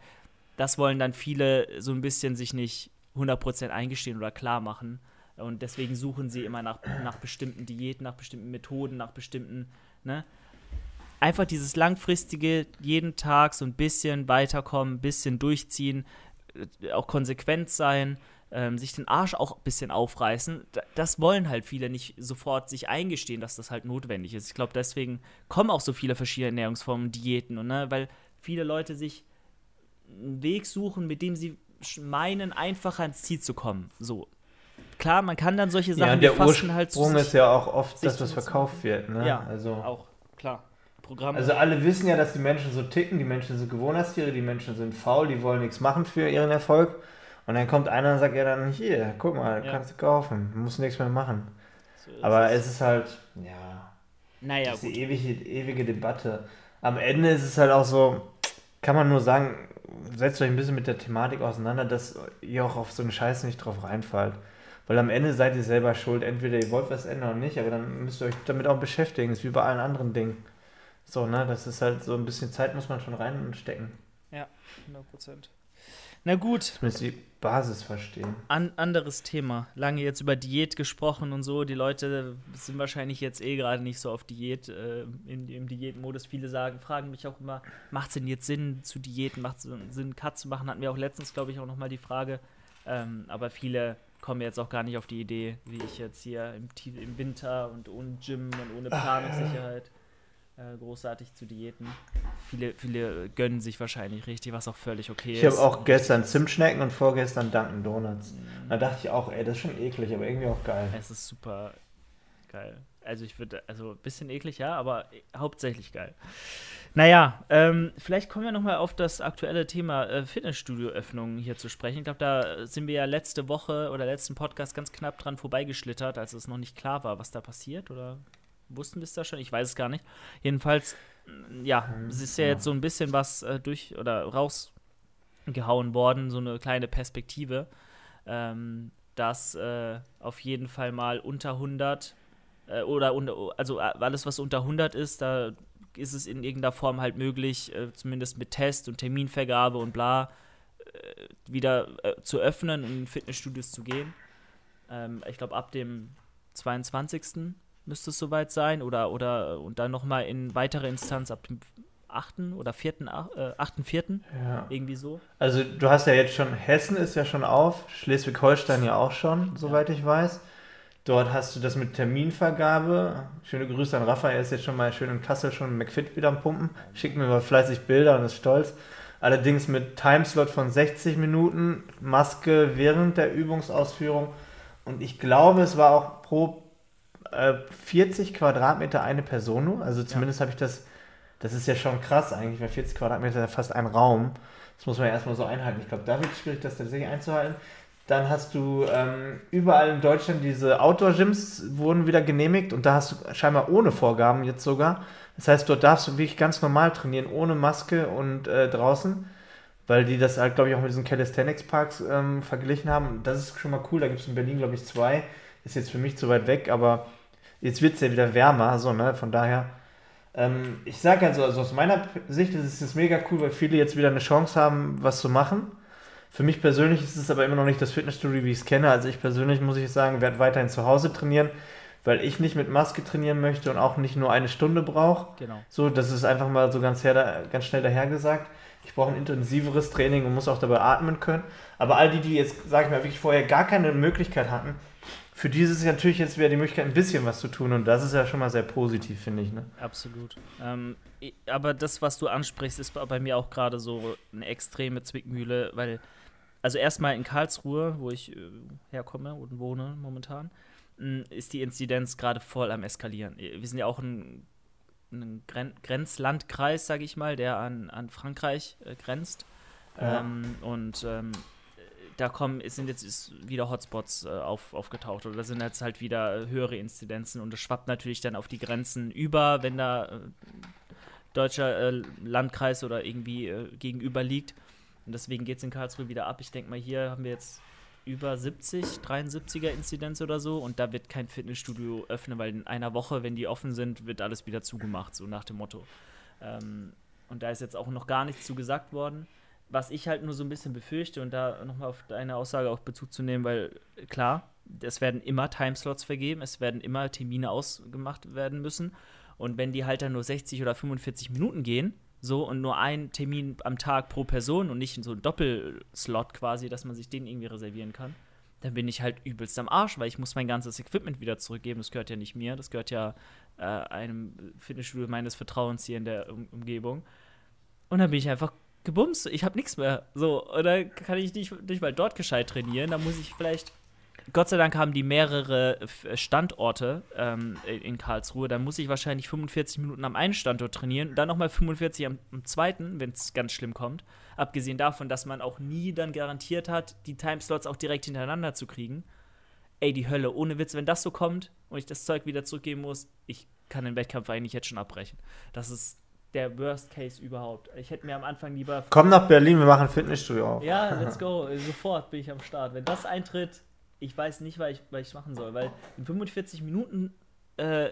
das wollen dann viele so ein bisschen sich nicht 100% eingestehen oder klar machen. Und deswegen suchen sie immer nach, nach bestimmten Diäten, nach bestimmten Methoden, nach bestimmten, ne? einfach dieses langfristige, jeden Tag so ein bisschen weiterkommen, ein bisschen durchziehen, äh, auch konsequent sein, ähm, sich den Arsch auch ein bisschen aufreißen. Das wollen halt viele nicht sofort sich eingestehen, dass das halt notwendig ist. Ich glaube, deswegen kommen auch so viele verschiedene Ernährungsformen, Diäten, und, ne, weil viele Leute sich einen Weg suchen, mit dem sie meinen, einfacher ans Ziel zu kommen. So. Klar, man kann dann solche Sachen ja, der Fasten halt ist ja auch oft das, was verkauft wird. Ne? Ja, also auch, klar. Programme. Also alle wissen ja, dass die Menschen so ticken, die Menschen sind Gewohnheitstiere, die Menschen sind faul, die wollen nichts machen für ihren Erfolg. Und dann kommt einer und sagt, ja dann hier, guck mal, ja. kannst du kaufen, musst nichts mehr machen. So Aber es. ist halt, ja, naja, das ist die ewige, ewige Debatte. Am Ende ist es halt auch so, kann man nur sagen, setzt euch ein bisschen mit der Thematik auseinander, dass ihr auch auf so einen Scheiß nicht drauf reinfallt. Weil am Ende seid ihr selber schuld. Entweder ihr wollt was ändern oder nicht, aber dann müsst ihr euch damit auch beschäftigen. Das ist wie bei allen anderen Dingen. So, ne? Das ist halt so ein bisschen Zeit muss man schon reinstecken. Ja, 100 Prozent. Na gut. Zumindest die Basis verstehen. An, anderes Thema. Lange jetzt über Diät gesprochen und so. Die Leute sind wahrscheinlich jetzt eh gerade nicht so auf Diät, äh, im, im Diätmodus. Viele sagen, fragen mich auch immer, macht es denn jetzt Sinn zu Diäten? Macht es Sinn, Cut zu machen? Hatten wir auch letztens, glaube ich, auch nochmal die Frage. Ähm, aber viele kommen jetzt auch gar nicht auf die Idee, wie ich jetzt hier im, im Winter und ohne Gym und ohne Planungssicherheit äh, großartig zu Diäten. Viele, viele gönnen sich wahrscheinlich richtig, was auch völlig okay ich ist. Ich habe auch gestern Zimtschnecken und vorgestern Dunkin' Donuts. Mhm. Da dachte ich auch, ey, das ist schon eklig, aber irgendwie auch geil. Es ist super geil. Also ich würde, also ein bisschen eklig, ja, aber hauptsächlich geil. Naja, ähm, vielleicht kommen wir nochmal auf das aktuelle Thema äh, Fitnessstudio-Öffnungen hier zu sprechen. Ich glaube, da sind wir ja letzte Woche oder letzten Podcast ganz knapp dran vorbeigeschlittert, als es noch nicht klar war, was da passiert, oder wussten wir es da schon? Ich weiß es gar nicht. Jedenfalls, mm, ja, es ist ja, jetzt so ein bisschen was äh, durch oder rausgehauen worden, so eine kleine Perspektive, ähm, dass äh, auf jeden Fall mal unter 100 äh, oder unter, also äh, alles, was unter 100 ist, da ist es in irgendeiner Form halt möglich, äh, zumindest mit Test und Terminvergabe und bla, äh, wieder zu öffnen und in Fitnessstudios zu gehen. Ähm, ich glaube, ab dem 22 müsste es soweit sein. Oder, oder und dann nochmal in weitere Instanz ab dem 8. oder 4., äh, 8. 4. Ja. Irgendwie so. Also du hast ja jetzt schon, Hessen ist ja schon auf, Schleswig-Holstein ja auch schon, soweit ja. ich weiß. Dort hast du das mit Terminvergabe. Schöne Grüße an Raphael, er ist jetzt schon mal schön in Kassel schon McFit wieder am Pumpen. Schickt mir mal fleißig Bilder und ist stolz. Allerdings mit Timeslot von 60 Minuten, Maske während der Übungsausführung. Und ich glaube, es war auch pro 40 äh, Quadratmeter eine Person nur. Also zumindest ja. habe ich das, das ist ja schon krass eigentlich, weil 40 Quadratmeter ist ja fast ein Raum. Das muss man ja erstmal so einhalten. Ich glaube, da wird es schwierig, das tatsächlich einzuhalten. Dann hast du ähm, überall in Deutschland diese Outdoor-Gyms wurden wieder genehmigt und da hast du scheinbar ohne Vorgaben jetzt sogar. Das heißt, dort darfst du wirklich ganz normal trainieren, ohne Maske und äh, draußen, weil die das halt, glaube ich, auch mit diesen Calisthenics-Parks ähm, verglichen haben. Das ist schon mal cool. Da gibt es in Berlin, glaube ich, zwei. Ist jetzt für mich zu weit weg, aber jetzt wird es ja wieder wärmer, so, ne? Von daher, ähm, ich sage also, also aus meiner Sicht ist es mega cool, weil viele jetzt wieder eine Chance haben, was zu machen. Für mich persönlich ist es aber immer noch nicht das Fitnessstudio, wie ich es kenne. Also ich persönlich muss ich sagen, werde weiterhin zu Hause trainieren, weil ich nicht mit Maske trainieren möchte und auch nicht nur eine Stunde brauche. Genau. So, das ist einfach mal so ganz, her, ganz schnell dahergesagt. Ich brauche ein intensiveres Training und muss auch dabei atmen können. Aber all die, die jetzt, sage ich mal, wirklich vorher gar keine Möglichkeit hatten, für dieses ist natürlich jetzt wieder die Möglichkeit, ein bisschen was zu tun und das ist ja schon mal sehr positiv, finde ich. Ne? Absolut. Ähm, aber das, was du ansprichst, ist bei mir auch gerade so eine extreme Zwickmühle, weil, also erstmal in Karlsruhe, wo ich äh, herkomme und wohne momentan, hm, ist die Inzidenz gerade voll am Eskalieren. Wir sind ja auch ein, ein Gren Grenzlandkreis, sage ich mal, der an, an Frankreich äh, grenzt. Ja. Ähm, und ähm, da kommen, es sind jetzt wieder Hotspots äh, auf, aufgetaucht oder sind jetzt halt wieder äh, höhere Inzidenzen und das schwappt natürlich dann auf die Grenzen über, wenn da äh, deutscher äh, Landkreis oder irgendwie äh, gegenüber liegt. Und deswegen geht es in Karlsruhe wieder ab. Ich denke mal, hier haben wir jetzt über 70, 73er Inzidenz oder so und da wird kein Fitnessstudio öffnen, weil in einer Woche, wenn die offen sind, wird alles wieder zugemacht, so nach dem Motto. Ähm, und da ist jetzt auch noch gar nichts zugesagt worden was ich halt nur so ein bisschen befürchte und da nochmal auf deine Aussage auch Bezug zu nehmen, weil klar, es werden immer Timeslots vergeben, es werden immer Termine ausgemacht werden müssen. Und wenn die halt dann nur 60 oder 45 Minuten gehen, so und nur ein Termin am Tag pro Person und nicht so ein Doppelslot quasi, dass man sich den irgendwie reservieren kann, dann bin ich halt übelst am Arsch, weil ich muss mein ganzes Equipment wieder zurückgeben. Das gehört ja nicht mir, das gehört ja äh, einem Fitnessstudio meines Vertrauens hier in der um Umgebung. Und dann bin ich einfach gebumst. Ich habe nichts mehr. So, oder kann ich nicht, nicht mal dort gescheit trainieren. Da muss ich vielleicht. Gott sei Dank haben die mehrere Standorte ähm, in Karlsruhe. Da muss ich wahrscheinlich 45 Minuten am einen Standort trainieren, dann nochmal 45 am, am zweiten, wenn es ganz schlimm kommt. Abgesehen davon, dass man auch nie dann garantiert hat, die Timeslots auch direkt hintereinander zu kriegen. Ey, die Hölle, ohne Witz, wenn das so kommt und ich das Zeug wieder zurückgeben muss, ich kann den Wettkampf eigentlich jetzt schon abbrechen. Das ist der Worst Case überhaupt. Ich hätte mir am Anfang lieber. Komm nach Berlin, wir machen ein Fitnessstudio auf. Ja, let's go. Sofort bin ich am Start. Wenn das eintritt, ich weiß nicht, was ich, was ich machen soll, weil in 45 Minuten äh,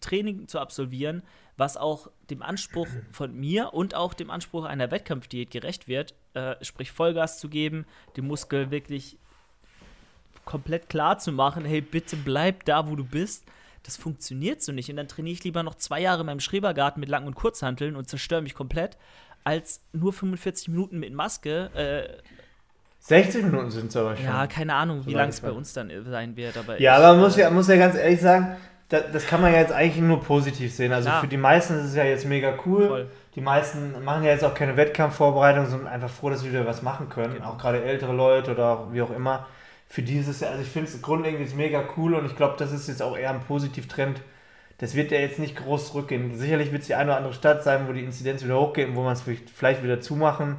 Training zu absolvieren, was auch dem Anspruch von mir und auch dem Anspruch einer Wettkampfdiät gerecht wird, äh, sprich Vollgas zu geben, den Muskel wirklich komplett klar zu machen, hey, bitte bleib da, wo du bist das funktioniert so nicht. Und dann trainiere ich lieber noch zwei Jahre in meinem Schrebergarten mit Lang- und Kurzhanteln und zerstöre mich komplett, als nur 45 Minuten mit Maske. Äh, 60 Minuten sind es aber schon. Ja, keine Ahnung, so wie lang es bei uns dann sein wird. Aber ja, aber man muss ja, muss ja ganz ehrlich sagen, das, das, kann man ja jetzt eigentlich nur positiv sehen. Also ja. für die meisten ist es ja jetzt mega cool. Voll. Die meisten machen ja jetzt auch keine Wettkampfvorbereitung, sondern einfach froh, dass sie wieder was machen können. Genau. Auch gerade ältere Leute oder wie auch immer für dieses Jahr. Also ich finde es grundlegend mega cool und ich glaube, das ist jetzt auch eher ein Positivtrend. Das wird ja jetzt nicht groß zurückgehen. Sicherlich wird es die eine oder andere Stadt sein, wo die Inzidenz wieder hochgeht und wo man es vielleicht wieder zumachen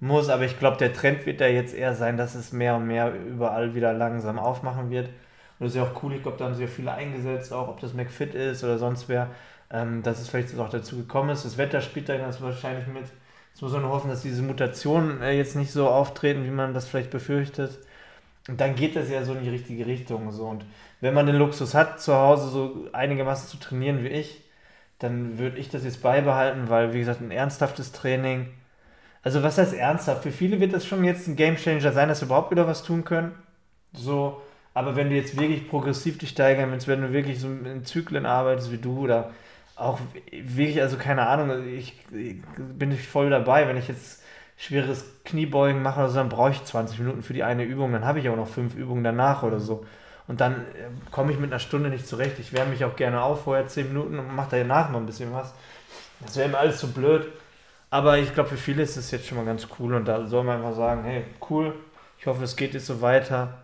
muss, aber ich glaube, der Trend wird ja jetzt eher sein, dass es mehr und mehr überall wieder langsam aufmachen wird. Und das ist ja auch cool, ich glaube, da haben ja viele eingesetzt, auch ob das McFit ist oder sonst wer, ähm, dass es vielleicht auch dazu gekommen ist. Das Wetter spielt da ganz wahrscheinlich mit. Jetzt muss man nur hoffen, dass diese Mutationen äh, jetzt nicht so auftreten, wie man das vielleicht befürchtet. Und dann geht das ja so in die richtige Richtung. So. Und wenn man den Luxus hat, zu Hause so einigermaßen zu trainieren wie ich, dann würde ich das jetzt beibehalten, weil, wie gesagt, ein ernsthaftes Training. Also, was heißt ernsthaft? Für viele wird das schon jetzt ein Gamechanger sein, dass wir überhaupt wieder was tun können. So, aber wenn du jetzt wirklich progressiv dich steigern willst, wenn du wirklich so in Zyklen arbeitest wie du oder auch wirklich, also keine Ahnung, ich, ich bin ich voll dabei, wenn ich jetzt schweres Kniebeugen mache oder so, dann brauche ich 20 Minuten für die eine Übung, dann habe ich auch noch fünf Übungen danach oder so. Und dann äh, komme ich mit einer Stunde nicht zurecht. Ich wärme mich auch gerne auf, vorher 10 Minuten und mache danach noch ein bisschen was. Das wäre mir alles zu so blöd. Aber ich glaube, für viele ist es jetzt schon mal ganz cool und da soll man einfach sagen, hey, cool, ich hoffe, es geht jetzt so weiter.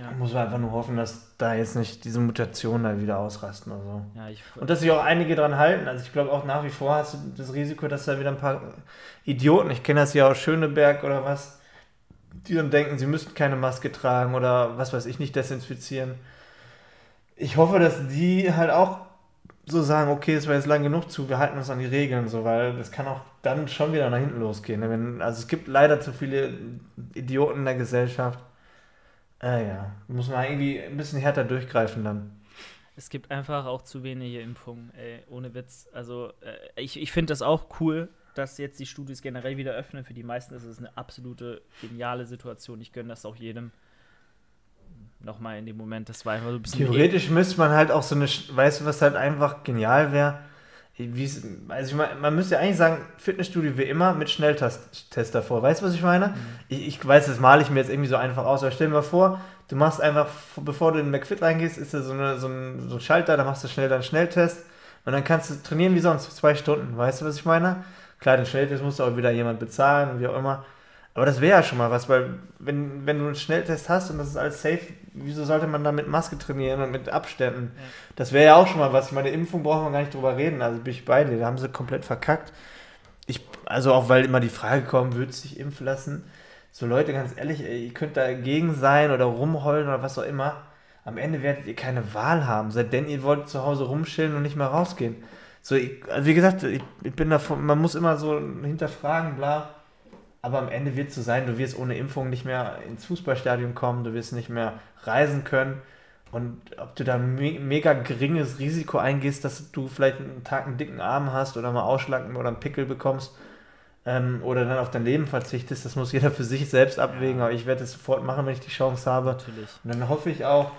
Ja. Muss man einfach nur hoffen, dass da jetzt nicht diese Mutationen da wieder ausrasten oder so. Ja, und dass sich auch einige dran halten. Also ich glaube auch nach wie vor hast du das Risiko, dass da wieder ein paar Idioten, ich kenne das ja aus Schöneberg oder was, die dann denken, sie müssten keine Maske tragen oder was weiß ich nicht desinfizieren. Ich hoffe, dass die halt auch so sagen, okay, es war jetzt lang genug zu, wir halten uns an die Regeln, so, weil das kann auch dann schon wieder nach hinten losgehen. Ne? Also es gibt leider zu viele Idioten in der Gesellschaft Ah ja, muss man irgendwie ein bisschen härter durchgreifen dann. Es gibt einfach auch zu wenige Impfungen, ey, ohne Witz. Also äh, ich, ich finde das auch cool, dass jetzt die Studios generell wieder öffnen. Für die meisten ist es eine absolute geniale Situation. Ich gönne das auch jedem. Nochmal in dem Moment, das war einfach so ein bisschen. Theoretisch müsste man halt auch so eine, weißt du, was halt einfach genial wäre? Also ich mein, man müsste ja eigentlich sagen, Fitnessstudio wie immer mit Schnelltest davor. Weißt du, was ich meine? Mhm. Ich, ich, weiß, das male ich mir jetzt irgendwie so einfach aus, aber stell dir mal vor, du machst einfach, bevor du in den McFit reingehst, ist da so, eine, so, ein, so ein Schalter, da machst du schnell deinen Schnelltest und dann kannst du trainieren wie sonst, zwei Stunden. Weißt du, was ich meine? Klar, den Schnelltest musst du auch wieder jemand bezahlen, wie auch immer. Aber das wäre ja schon mal was, weil wenn, wenn du einen Schnelltest hast und das ist alles safe, wieso sollte man dann mit Maske trainieren und mit Abständen? Ja. Das wäre ja auch schon mal was. Ich meine, Impfung brauchen wir gar nicht drüber reden. Also bin ich bei dir, da haben sie komplett verkackt. Ich, also auch weil immer die Frage kommt, würdest du dich impfen lassen? So Leute, ganz ehrlich, ey, ihr könnt dagegen sein oder rumheulen oder was auch immer. Am Ende werdet ihr keine Wahl haben, seitdem ihr wollt zu Hause rumschillen und nicht mehr rausgehen. So, ich, also wie gesagt, ich, ich bin davon, man muss immer so hinterfragen, bla aber am Ende wird es so sein, du wirst ohne Impfung nicht mehr ins Fußballstadion kommen, du wirst nicht mehr reisen können. Und ob du da ein me mega geringes Risiko eingehst, dass du vielleicht einen Tag einen dicken Arm hast oder mal Ausschlag oder einen Pickel bekommst ähm, oder dann auf dein Leben verzichtest, das muss jeder für sich selbst abwägen. Ja. Aber ich werde es sofort machen, wenn ich die Chance habe. Natürlich. Und dann hoffe ich auch,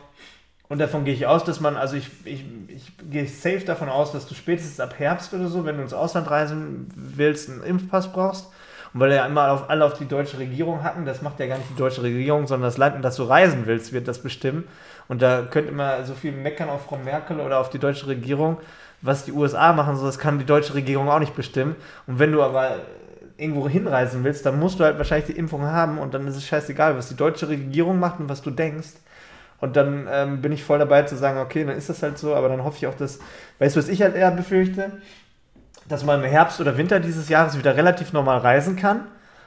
und davon gehe ich aus, dass man, also ich, ich, ich gehe safe davon aus, dass du spätestens ab Herbst oder so, wenn du ins Ausland reisen willst, einen Impfpass brauchst Und weil ja immer auf, alle auf die deutsche Regierung hacken, das macht ja gar nicht die deutsche Regierung, sondern das Land, in das du reisen willst, wird das bestimmen. Und da könnte immer so viel meckern auf Frau Merkel oder auf die deutsche Regierung, was die USA machen, so das kann die deutsche Regierung auch nicht bestimmen. Und wenn du aber irgendwo hinreisen willst, dann musst du halt wahrscheinlich die Impfung haben und dann ist es scheißegal, was die deutsche Regierung macht und was du denkst. Und dann ähm, bin ich voll dabei zu sagen, okay, dann ist das halt so, aber dann hoffe ich auch, dass, weißt du, was ich halt eher befürchte? Dass man im Herbst oder Winter dieses Jahres wieder relativ normal reisen kann.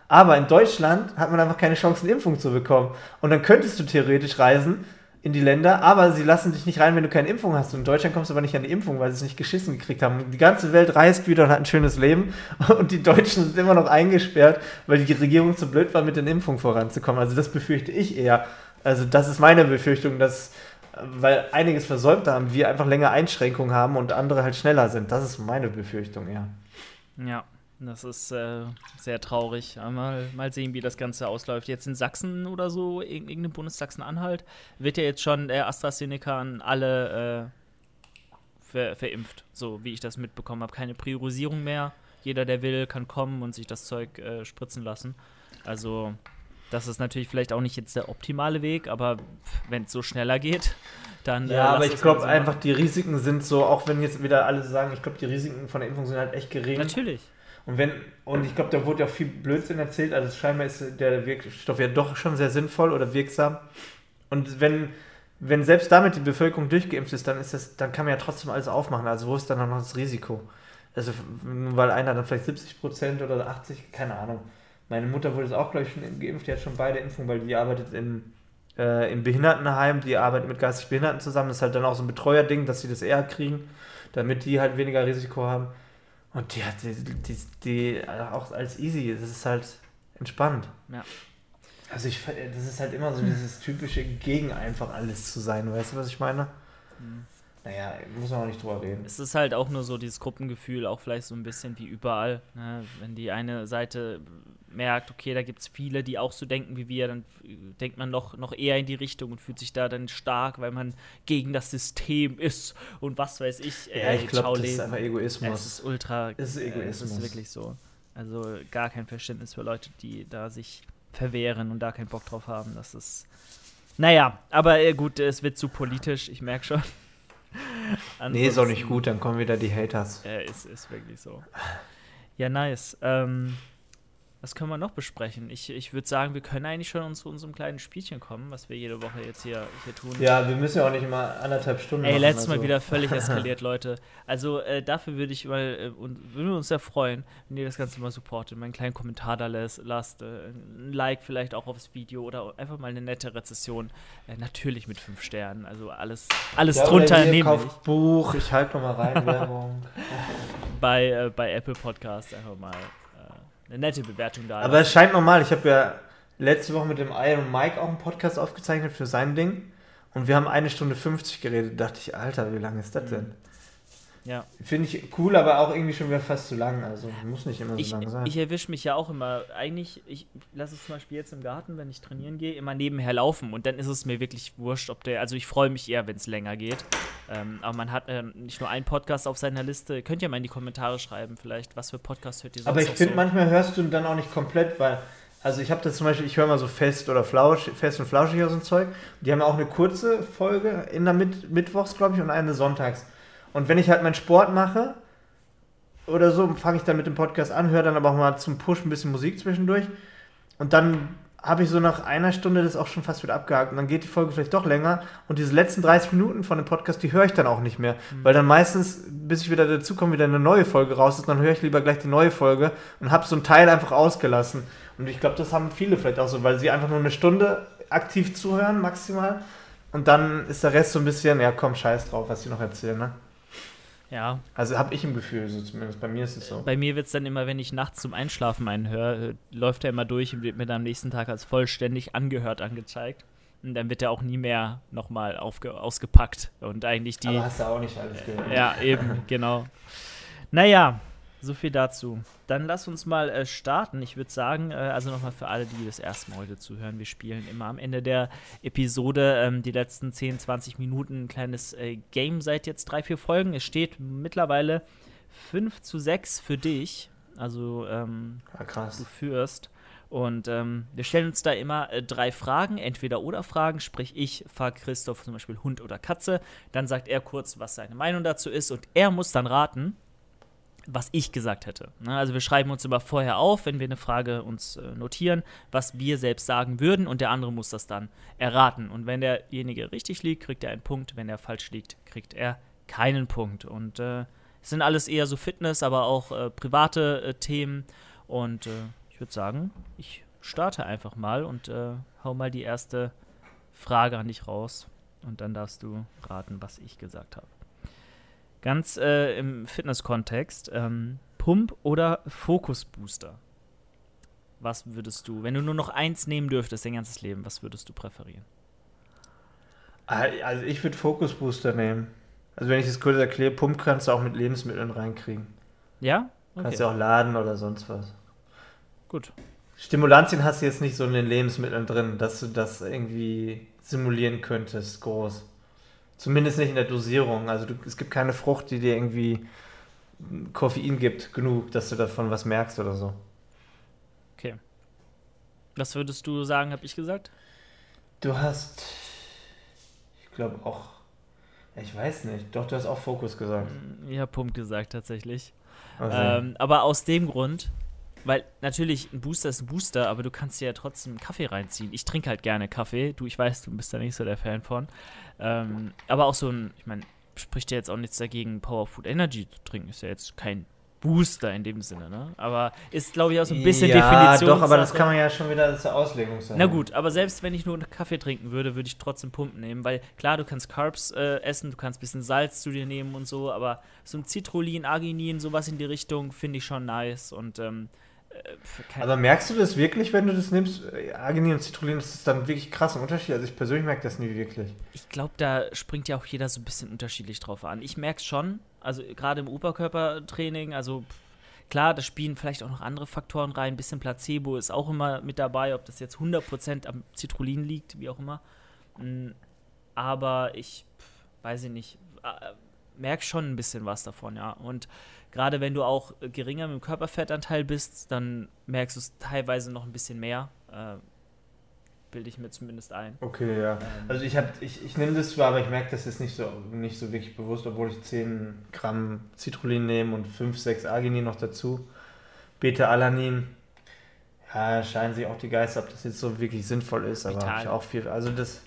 Aber in Deutschland hat man einfach keine Chance, eine Impfung zu bekommen. Und dann könntest du theoretisch reisen in die Länder, aber sie lassen dich nicht rein, wenn du keine Impfung hast. Und in Deutschland kommst du aber nicht an die Impfung, weil sie es nicht geschissen gekriegt haben. Die ganze Welt reist wieder und hat ein schönes Leben. Und die Deutschen sind immer noch eingesperrt, weil die Regierung zu blöd war, mit den Impfungen voranzukommen. Also das befürchte ich eher. Also das ist meine Befürchtung, dass, weil einiges versäumt haben, wir einfach länger Einschränkungen haben und andere halt schneller sind. Das ist meine Befürchtung eher. Ja, das ist äh, sehr traurig. Mal, mal sehen, wie das Ganze ausläuft. Jetzt in Sachsen oder so, irgendeinem Bundestag Sachsen-Anhalt, wird ja jetzt schon der AstraZeneca an alle äh, ver verimpft, so wie ich das mitbekommen habe. Keine Priorisierung mehr. Jeder, der will, kann kommen und sich das Zeug äh, spritzen lassen. Also das ist natürlich vielleicht auch nicht jetzt der optimale Weg, aber wenn es so schneller geht, dann. Ja, äh, aber ich glaube einfach, die Risiken sind so, auch wenn jetzt wieder alle sagen, ich glaube, die Risiken von der Impfung sind halt echt gering. Natürlich. Und wenn, und ich glaube, da wurde ja auch viel Blödsinn erzählt, also scheinbar ist der Wirkstoff ja doch schon sehr sinnvoll oder wirksam. Und wenn, wenn selbst damit die Bevölkerung durchgeimpft ist, dann ist das, dann kann man ja trotzdem alles aufmachen. Also wo ist dann noch das Risiko? Also, weil einer dann vielleicht 70 Prozent oder 80, keine Ahnung. Meine Mutter wurde es auch, glaube ich, schon geimpft. Die hat schon beide Impfungen, weil die arbeitet in, äh, im Behindertenheim. Die arbeitet mit geistig Behinderten zusammen. Das ist halt dann auch so ein Betreuerding, dass sie das eher kriegen, damit die halt weniger Risiko haben. Und die hat die, die, die auch als easy. Das ist halt entspannt. Ja. Also ich, das ist halt immer so dieses typische gegen einfach alles zu sein. Weißt du, was ich meine? Mhm. Naja, muss man auch nicht drüber reden. Es ist halt auch nur so dieses Gruppengefühl, auch vielleicht so ein bisschen wie überall. Ne? Wenn die eine Seite merkt, okay, da gibt es viele, die auch so denken wie wir, dann denkt man noch, noch eher in die Richtung und fühlt sich da dann stark, weil man gegen das System ist und was weiß ich. Ja, ich glaube, das ist einfach Egoismus. Es ist ultra, es ist Egoismus. Es ist wirklich so. Also gar kein Verständnis für Leute, die da sich verwehren und da keinen Bock drauf haben. Das ist, naja, aber äh, gut, es wird zu politisch, ich merke schon. nee, ist auch nicht gut, dann kommen wieder die Haters. Ja, ist, ist wirklich so. Ja, nice. Ähm, was können wir noch besprechen? Ich, ich würde sagen, wir können eigentlich schon zu unserem kleinen Spielchen kommen, was wir jede Woche jetzt hier, hier tun. Ja, wir müssen ja auch nicht immer anderthalb Stunden Ey, machen, letztes Mal also. wieder völlig eskaliert, Leute. Also äh, dafür würde ich mal, äh, und würden wir uns sehr freuen, wenn ihr das Ganze mal supportet, mal einen kleinen Kommentar da lässt, lasst, äh, ein Like vielleicht auch aufs Video oder einfach mal eine nette Rezession. Äh, natürlich mit fünf Sternen, also alles, alles ja, drunter nehmen. Kauft Buch, ich halte nochmal rein, Werbung. bei, äh, bei Apple Podcast einfach mal eine nette Bewertung da. Aber es scheint normal. Ich habe ja letzte Woche mit dem Iron Mike auch einen Podcast aufgezeichnet für sein Ding. Und wir haben eine Stunde 50 geredet. Da dachte ich, Alter, wie lange ist das mhm. denn? Ja. Finde ich cool, aber auch irgendwie schon wieder fast zu lang. Also muss nicht immer so ich, lang sein. Ich erwische mich ja auch immer. Eigentlich, ich lasse es zum Beispiel jetzt im Garten, wenn ich trainieren gehe, immer nebenher laufen. Und dann ist es mir wirklich wurscht, ob der. Also ich freue mich eher, wenn es länger geht. Ähm, aber man hat äh, nicht nur einen Podcast auf seiner Liste. Könnt ihr mal in die Kommentare schreiben, vielleicht, was für Podcasts hört ihr sonst Aber ich finde, so? manchmal hörst du dann auch nicht komplett, weil. Also ich habe das zum Beispiel, ich höre mal so fest oder flausch, fest und flauschig aus so ein Zeug. Die haben auch eine kurze Folge in der Mit Mittwochs, glaube ich, und eine sonntags. Und wenn ich halt meinen Sport mache oder so, fange ich dann mit dem Podcast an, höre dann aber auch mal zum Push ein bisschen Musik zwischendurch. Und dann habe ich so nach einer Stunde das auch schon fast wieder abgehakt. Und dann geht die Folge vielleicht doch länger. Und diese letzten 30 Minuten von dem Podcast, die höre ich dann auch nicht mehr. Mhm. Weil dann meistens, bis ich wieder dazu komme, wieder eine neue Folge raus ist, dann höre ich lieber gleich die neue Folge und habe so einen Teil einfach ausgelassen. Und ich glaube, das haben viele vielleicht auch so, weil sie einfach nur eine Stunde aktiv zuhören, maximal. Und dann ist der Rest so ein bisschen, ja komm, scheiß drauf, was ich noch erzähle, ne? Ja. Also habe ich ein Gefühl, so zumindest bei mir ist es so. Bei mir wird es dann immer, wenn ich nachts zum Einschlafen einen höre, äh, läuft er immer durch und wird mir dann am nächsten Tag als vollständig angehört angezeigt. Und dann wird er auch nie mehr nochmal ausgepackt. Und eigentlich die. Aber hast du auch nicht alles gehört. Ja, eben, genau. Naja, so viel dazu. Dann lass uns mal äh, starten. Ich würde sagen, äh, also nochmal für alle, die das erste Mal heute zuhören, wir spielen immer am Ende der Episode ähm, die letzten 10, 20 Minuten ein kleines äh, Game seit jetzt drei, vier Folgen. Es steht mittlerweile 5 zu 6 für dich. Also ähm, Ah, krass. du führst. Und ähm, wir stellen uns da immer äh, drei Fragen, entweder oder Fragen. Sprich, ich frage Christoph zum Beispiel Hund oder Katze. Dann sagt er kurz, was seine Meinung dazu ist. Und er muss dann raten, was ich gesagt hätte. Ne, also wir schreiben uns immer vorher auf, wenn wir eine Frage uns äh, notieren, was wir selbst sagen würden. Und der andere muss das dann erraten. Und wenn derjenige richtig liegt, kriegt er einen Punkt. Wenn er falsch liegt, kriegt er keinen Punkt. Und äh, es sind alles eher so Fitness, aber auch äh, private äh, Themen. Und äh, ich würde sagen, ich starte einfach mal und äh, hau mal die erste Frage an dich raus. Und dann darfst du raten, was ich gesagt habe. Ganz äh, im Fitness-Kontext. Ähm, Pump oder Fokus-Booster? Was würdest du, wenn du nur noch eins nehmen dürftest, dein ganzes Leben, was würdest du präferieren? Ah, Also ich würde Focus Booster nehmen. Also wenn ich das kurz erkläre, Pump kannst du auch mit Lebensmitteln reinkriegen. Ja? Kannst du auch laden oder sonst was. Gut. Stimulantien hast du jetzt nicht so in den Lebensmitteln drin, dass du das irgendwie simulieren könntest, groß. Zumindest nicht in der Dosierung. Also du, es gibt keine Frucht, die dir irgendwie Koffein gibt, genug, dass du davon was merkst oder so. Okay. Was würdest du sagen, habe ich gesagt? Du hast, ich glaube auch, ja, ich weiß nicht, doch, du hast auch Fokus gesagt. Habe Pump gesagt, tatsächlich. Also, Ähm, aber aus dem Grund, weil natürlich ein Booster ist ein Booster, aber du kannst dir ja trotzdem Kaffee reinziehen. Ich trinke halt gerne Kaffee. Du, ich weiß, du bist da nicht so der Fan von. Ähm, aber auch so ein, ich meine, spricht ja jetzt auch nichts dagegen, Power Food Energy zu trinken. Ist ja jetzt kein Booster in dem Sinne, ne? Aber ist, glaube ich, auch so ein bisschen ja, Definition. doch, aber das kann man ja schon wieder, das ist eine Auslegungssache. Na gut, aber selbst wenn ich nur einen Kaffee trinken würde, würde ich trotzdem Pumpen nehmen, weil klar, du kannst Carbs äh, essen, du kannst ein bisschen Salz zu dir nehmen und so, aber so ein Citrullin, Arginin, sowas in die Richtung finde ich schon nice und ähm, äh, Aber merkst du das wirklich, wenn du das nimmst? Äh, Arginin und Citrullin, das ist dann wirklich krass ein Unterschied. Also ich persönlich merke das nie wirklich. ich glaube, da springt ja auch jeder so ein bisschen unterschiedlich drauf an. Ich merke es schon, also gerade im Oberkörpertraining, also klar, da spielen vielleicht auch noch andere Faktoren rein, ein bisschen Placebo ist auch immer mit dabei, ob das jetzt 100% am Citrullin liegt, wie auch immer. Mm, Aber ich weiß ich nicht, äh, merke schon ein bisschen was davon, ja. Und gerade wenn du auch geringer mit dem Körperfettanteil bist, dann merkst du es teilweise noch ein bisschen mehr. Äh, Bilde ich mir zumindest ein. Okay, ja. Ähm, Also ich, hab, ich, ich nehme das zwar, aber ich merke das jetzt nicht so, nicht so wirklich bewusst, obwohl ich 10 Gramm Citrullin nehme und 5, 6 Arginin noch dazu. Beta-Alanin. Ja, scheinen sich auch die Geister, ob das jetzt so wirklich sinnvoll ist, aber ich auch viel. Also das.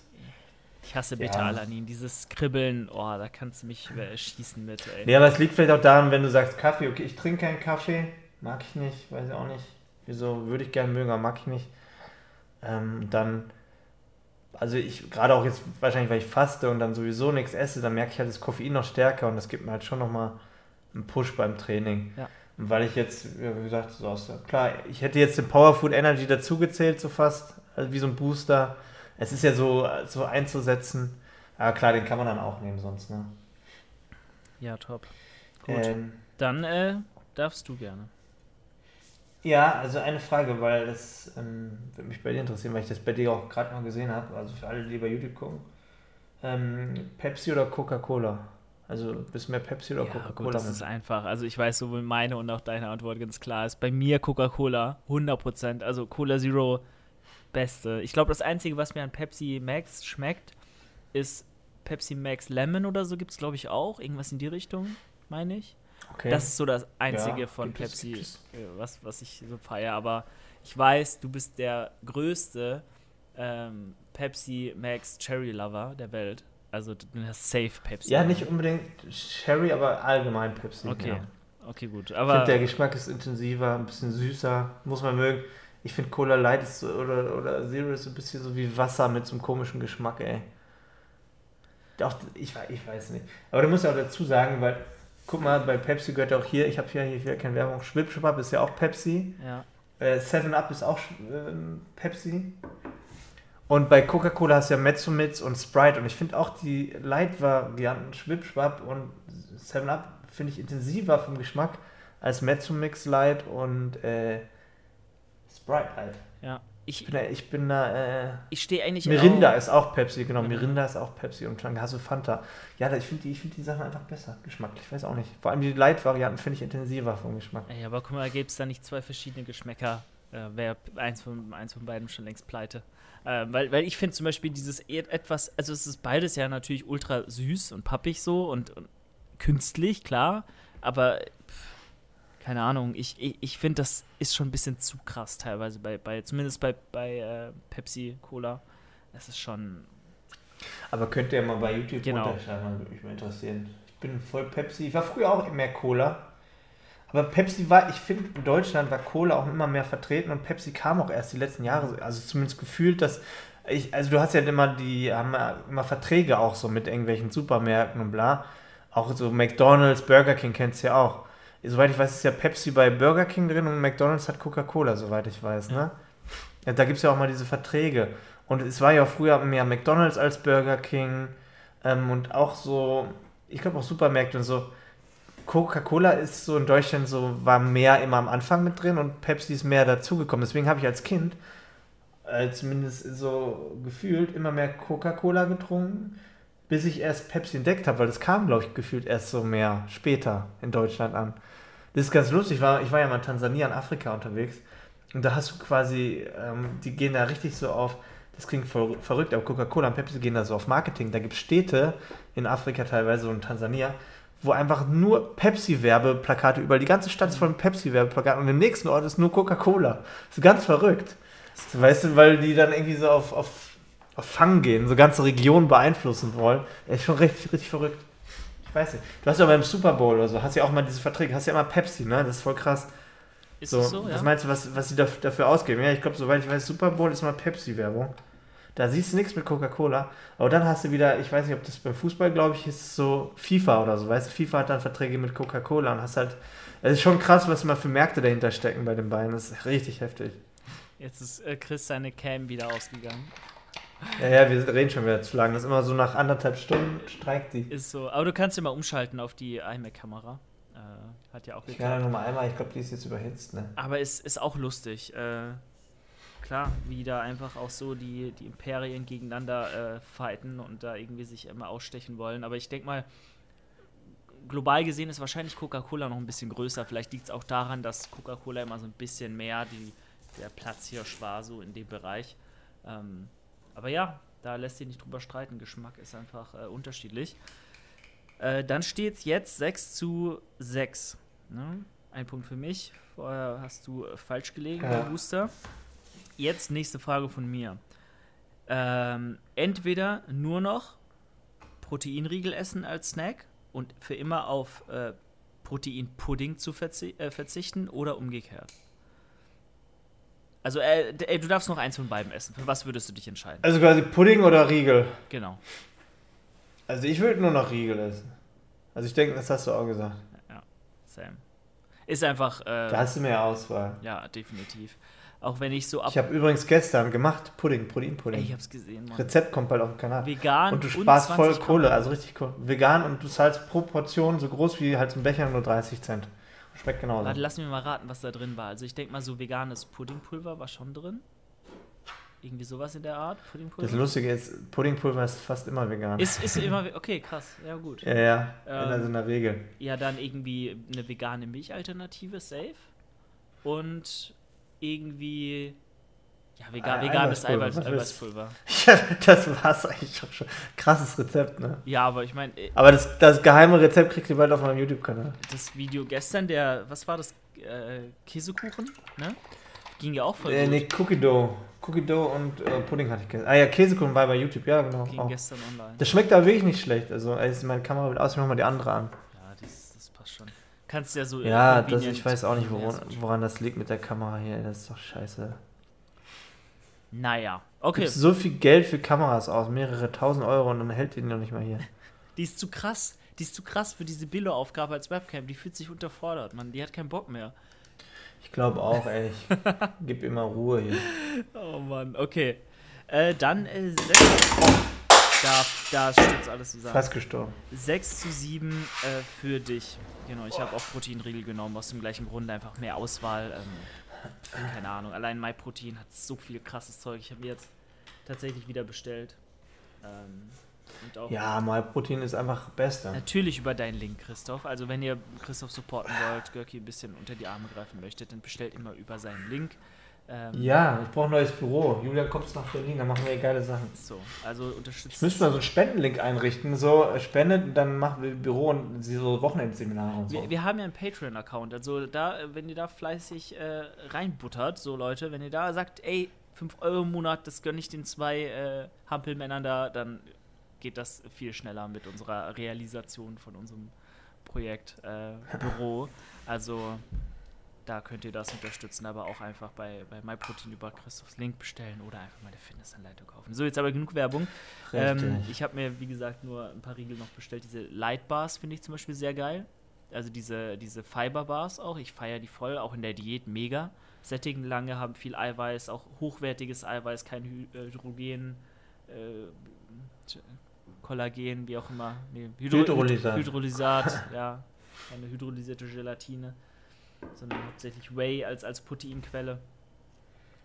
Ich hasse Ja. Beta-Alanin, dieses Kribbeln, oh, da kannst du mich äh, schießen mit, ey. Nee, aber es liegt vielleicht auch daran, wenn du sagst Kaffee, okay, ich trinke keinen Kaffee, mag ich nicht, weiß ich auch nicht. Wieso würde ich gerne mögen, aber mag ich nicht. Ähm, dann, also ich, gerade auch jetzt wahrscheinlich, weil ich faste und dann sowieso nichts esse, dann merke ich halt das Koffein noch stärker und das gibt mir halt schon nochmal einen Push beim Training. Ja. Und weil ich jetzt, ja, wie gesagt, so aus, klar, ich hätte jetzt den Power Food Energy dazugezählt, so fast, also wie so ein Booster. Es ist ja so, so einzusetzen. Aber klar, den kann man dann auch nehmen sonst, ne? Ja, top. Gut. Ähm, Dann äh, darfst du gerne. Ja, also eine Frage, weil das ähm, würde mich bei dir interessieren, weil ich das bei dir auch gerade mal gesehen habe. Also für alle, die bei YouTube gucken. Ähm, Pepsi oder Coca-Cola? Also bist du mehr Pepsi oder Ja, Coca-Cola? das ist einfach. Also ich weiß, sowohl meine und auch deine Antwort ganz klar ist. Bei mir Coca-Cola, 100%. Also Cola Zero, beste. Ich glaube, das Einzige, was mir an Pepsi Max schmeckt, ist Pepsi Max Lemon oder so gibt es, glaube ich, auch. Irgendwas in die Richtung, meine ich. okay. Das ist so das Einzige Ja, von Pepsi, es. äh, was, was ich so feiere. Aber ich weiß, du bist der größte ähm, Pepsi Max Cherry Lover der Welt. Also du hast safe Pepsi. ja, nicht unbedingt Sherry, aber allgemein Pepsi. Okay, Ja. okay, gut. Ich Aber finde, der Geschmack ist intensiver, ein bisschen süßer, muss man mögen. Ich finde Cola Light ist so, oder, oder Zero ist so ein bisschen so wie Wasser mit so einem komischen Geschmack, ey. Doch, ich, ich weiß nicht. Aber du musst ja auch dazu sagen, weil, guck mal, bei Pepsi gehört auch hier, ich habe hier, hier keine Werbung, Schwipschwap ist ja auch Pepsi. ja, Äh, Seven Up ist auch ähm, Pepsi. Und bei Coca-Cola hast du ja Mezzomix und Sprite. Und ich finde auch die Light-Varianten, Schwipschwap und Seven Up, finde ich intensiver vom Geschmack als Mezzomix Light und äh, Sprite Light. ja. Ich, bin da, ich bin da äh, ich stehe eigentlich Mirinda auch, ist auch Pepsi, genau. Genau. Mirinda ist auch Pepsi und dann hast du Fanta. Ja, ich finde die, ich find die Sachen einfach besser, geschmacklich. Ich weiß auch nicht. Vor allem die Light-Varianten finde ich intensiver vom Geschmack. Ey, aber guck mal, gäbe es da nicht zwei verschiedene Geschmäcker, äh, wäre eins von, eins von beiden schon längst pleite. Äh, weil, weil ich finde zum Beispiel dieses et- etwas, also es ist beides ja natürlich ultra süß und pappig so und, und künstlich, klar, aber keine Ahnung, ich, ich, ich finde, das ist schon ein bisschen zu krass teilweise bei, bei zumindest bei, bei äh, Pepsi Cola. Es ist schon, Aber könnt ihr mal bei YouTube Genau. runterschreiben, würde mich mal interessieren. Ich bin voll Pepsi. Ich war früher auch mehr Cola. Aber Pepsi war, ich finde, in Deutschland war Cola auch immer mehr vertreten und Pepsi kam auch erst die letzten Jahre, so- also zumindest gefühlt, dass ich, also du hast ja immer die, haben ja immer Verträge auch so mit irgendwelchen Supermärkten und bla. Auch so McDonalds, Burger King kennst du ja auch. Soweit ich weiß, ist ja Pepsi bei Burger King drin und McDonalds hat Coca-Cola, soweit ich weiß, ne? Ja, da gibt es ja auch mal diese Verträge. Und es war ja früher mehr McDonalds als Burger King ähm, und auch so, ich glaube auch Supermärkte und so. Coca-Cola ist so in Deutschland so, war mehr immer am Anfang mit drin und Pepsi ist mehr dazugekommen. Deswegen habe ich als Kind, äh, zumindest so gefühlt, immer mehr Coca-Cola getrunken, bis ich erst Pepsi entdeckt habe, weil das kam, glaube ich, gefühlt erst so mehr später in Deutschland an. Das ist ganz lustig, ich war, ich war ja mal in Tansania, in Afrika unterwegs und da hast du quasi, ähm, die gehen da richtig so auf, das klingt voll verrückt, aber Coca-Cola und Pepsi gehen da so auf Marketing. Da gibt es Städte in Afrika teilweise und Tansania, wo einfach nur Pepsi-Werbeplakate überall, die ganze Stadt ist voll mit Pepsi-Werbeplakaten und im nächsten Ort ist nur Coca-Cola. Das ist ganz verrückt. Weißt du, weil die dann irgendwie so auf, auf, auf Fang gehen, so ganze Regionen beeinflussen wollen. Ist schon richtig, richtig verrückt. Ich weiß nicht. Du hast ja beim Super Bowl oder so, hast ja auch mal diese Verträge, hast ja immer Pepsi, ne? Das ist voll krass. ist So, so, was ja? meinst du, was, was sie daf- dafür ausgeben? Ja, ich glaube, soweit ich weiß, Super Bowl ist mal Pepsi-Werbung. Da siehst du nichts mit Coca-Cola. Aber dann hast du wieder, ich weiß nicht, ob das beim Fußball, glaube ich, ist so FIFA oder so. Weißt du, FIFA hat dann Verträge mit Coca-Cola und hast halt. Es ist schon krass, was mal für Märkte dahinter stecken bei den beiden. Das ist richtig heftig. Jetzt ist äh, Chris seine Cam wieder ausgegangen. Ja, ja, wir reden schon wieder zu lang. Das ist immer so nach anderthalb Stunden streikt die. Ist so. Aber du kannst ja mal umschalten auf die iMac-Kamera. Äh, hat ja auch Ich geklappt. kann ja nochmal einmal, ich glaube, die ist jetzt überhitzt, ne? Aber es ist auch lustig. Äh, klar, wie da einfach auch so die, die Imperien gegeneinander äh, fighten und da irgendwie sich immer ausstechen wollen. Aber ich denke mal, global gesehen ist wahrscheinlich Coca-Cola noch ein bisschen größer. Vielleicht liegt es auch daran, dass Coca-Cola immer so ein bisschen mehr die, der Platzhirsch war, so in dem Bereich. Ähm, aber ja, da lässt sich nicht drüber streiten. Geschmack ist einfach äh, unterschiedlich. Äh, dann steht es jetzt 6 zu 6. Ne? Ein Punkt für mich. Vorher hast du äh, falsch gelegen, Ja. Booster. Jetzt nächste Frage von mir. Ähm, entweder nur noch Proteinriegel essen als Snack und für immer auf äh, Proteinpudding zu verzi äh, verzichten oder umgekehrt. Also, äh, du darfst noch eins von beiden essen. Für was würdest du dich entscheiden? Also quasi Pudding oder Riegel? Genau. Also ich würde nur noch Riegel essen. Also ich denke, das hast du auch gesagt. Same. Ist einfach, Da äh, hast du mehr Auswahl. ja, definitiv. Auch wenn ich so ab. Ich habe übrigens gestern gemacht Pudding, Ey, Proteinpudding. ich hab's gesehen, Mann. Rezept kommt bald auf den Kanal. Vegan Und du sparst voll 20 Kohle, also richtig cool. Vegan und du zahlst pro Portion so groß wie halt ein Becher nur 30 Cent. Schmeckt genauso. Warte, lass mich mal raten, was da drin war. Also ich denke mal, so veganes Puddingpulver war schon drin. Irgendwie sowas in der Art, Das Puddingpulver. Lustige ist, Puddingpulver ist fast immer vegan. Ist, ist immer, okay, krass, ja gut. ja, ja, Ähm, also in der Regel. Ja, dann irgendwie eine vegane Milchalternative, safe. Und irgendwie, ja, vegan, veganes Eiweiß, Eiweißpulver. Ja, das war's eigentlich auch schon. Krasses Rezept, ne? Ja, aber ich meine, Aber das, das geheime Rezept kriegt ihr bald auf meinem YouTube-Kanal. das Video gestern, der, was war das, äh, Käsekuchen, ne? Ging ja auch voll Äh, gut. nee, Cookie Dough. Cookie Dough und äh, Pudding hatte ich gegessen. Ah ja, Käsekuchen war bei YouTube, ja genau. Ging Auch. gestern online. Das schmeckt aber wirklich nicht schlecht. Also, als meine Kamera wird aus, ich mach mal die andere an. Ja, das, das passt schon. Kannst ja so. Ja, äh, das, ich weiß auch nicht, woran, woran das liegt mit der Kamera hier. Das ist doch scheiße. Naja, okay. Gibst so viel Geld für Kameras aus, mehrere tausend Euro und dann hält die noch nicht mal hier. Die ist zu krass. Die ist zu krass für diese Billo-Aufgabe als Webcam. Die fühlt sich unterfordert, man. Die hat keinen Bock mehr. Ich glaube auch, ey. Ich gib immer Ruhe hier. Oh Mann, okay. Äh, dann äh, 6. Oh, da, da stürzt alles zusammen. Fast gestorben. 6 zu 7 äh, für dich. Genau, ich habe auch Proteinriegel genommen, aus dem gleichen Grund einfach mehr Auswahl. Ähm, keine Ahnung, allein MyProtein hat so viel krasses Zeug. Ich habe jetzt tatsächlich wieder bestellt. Ähm, ja, MyProtein ist einfach Beste. Natürlich über deinen Link, Christoph. Also wenn ihr Christoph supporten wollt, Görki ein bisschen unter die Arme greifen möchtet, dann bestellt immer über seinen Link. Ähm, ja, ich brauche ein neues Büro. Julian kommt nach Berlin, dann machen wir geile Sachen. So, also unterstützt. Müssen wir so einen Spendenlink einrichten. So, äh, spendet, dann machen wir Büro und so Wochenendseminare und so. Wir, wir haben ja einen Patreon-Account. Also da, wenn ihr da fleißig äh, reinbuttert, so Leute, wenn ihr da sagt, ey, 5 Euro im Monat, das gönne ich den zwei äh, Hampelmännern da, dann geht das viel schneller mit unserer Realisation von unserem Projekt äh, Büro. Also da könnt ihr das unterstützen, aber auch einfach bei, bei MyProtein über Christophs Link bestellen oder einfach mal eine Fitnessanleitung kaufen. So, jetzt aber genug Werbung. Ähm, ich habe mir, wie gesagt, nur ein paar Riegel noch bestellt. Diese Light Bars finde ich zum Beispiel sehr geil. Also diese, diese Fiber Bars auch. Ich feiere die voll, auch in der Diät mega. Sättigen lange, haben viel Eiweiß, auch hochwertiges Eiweiß, kein äh, Hydrogen, äh, Kollagen, wie auch immer. Nee, Hydro Hydrolysat. Hydrolysat, ja. Eine hydrolysierte Gelatine sondern hauptsächlich Whey als, als Proteinquelle.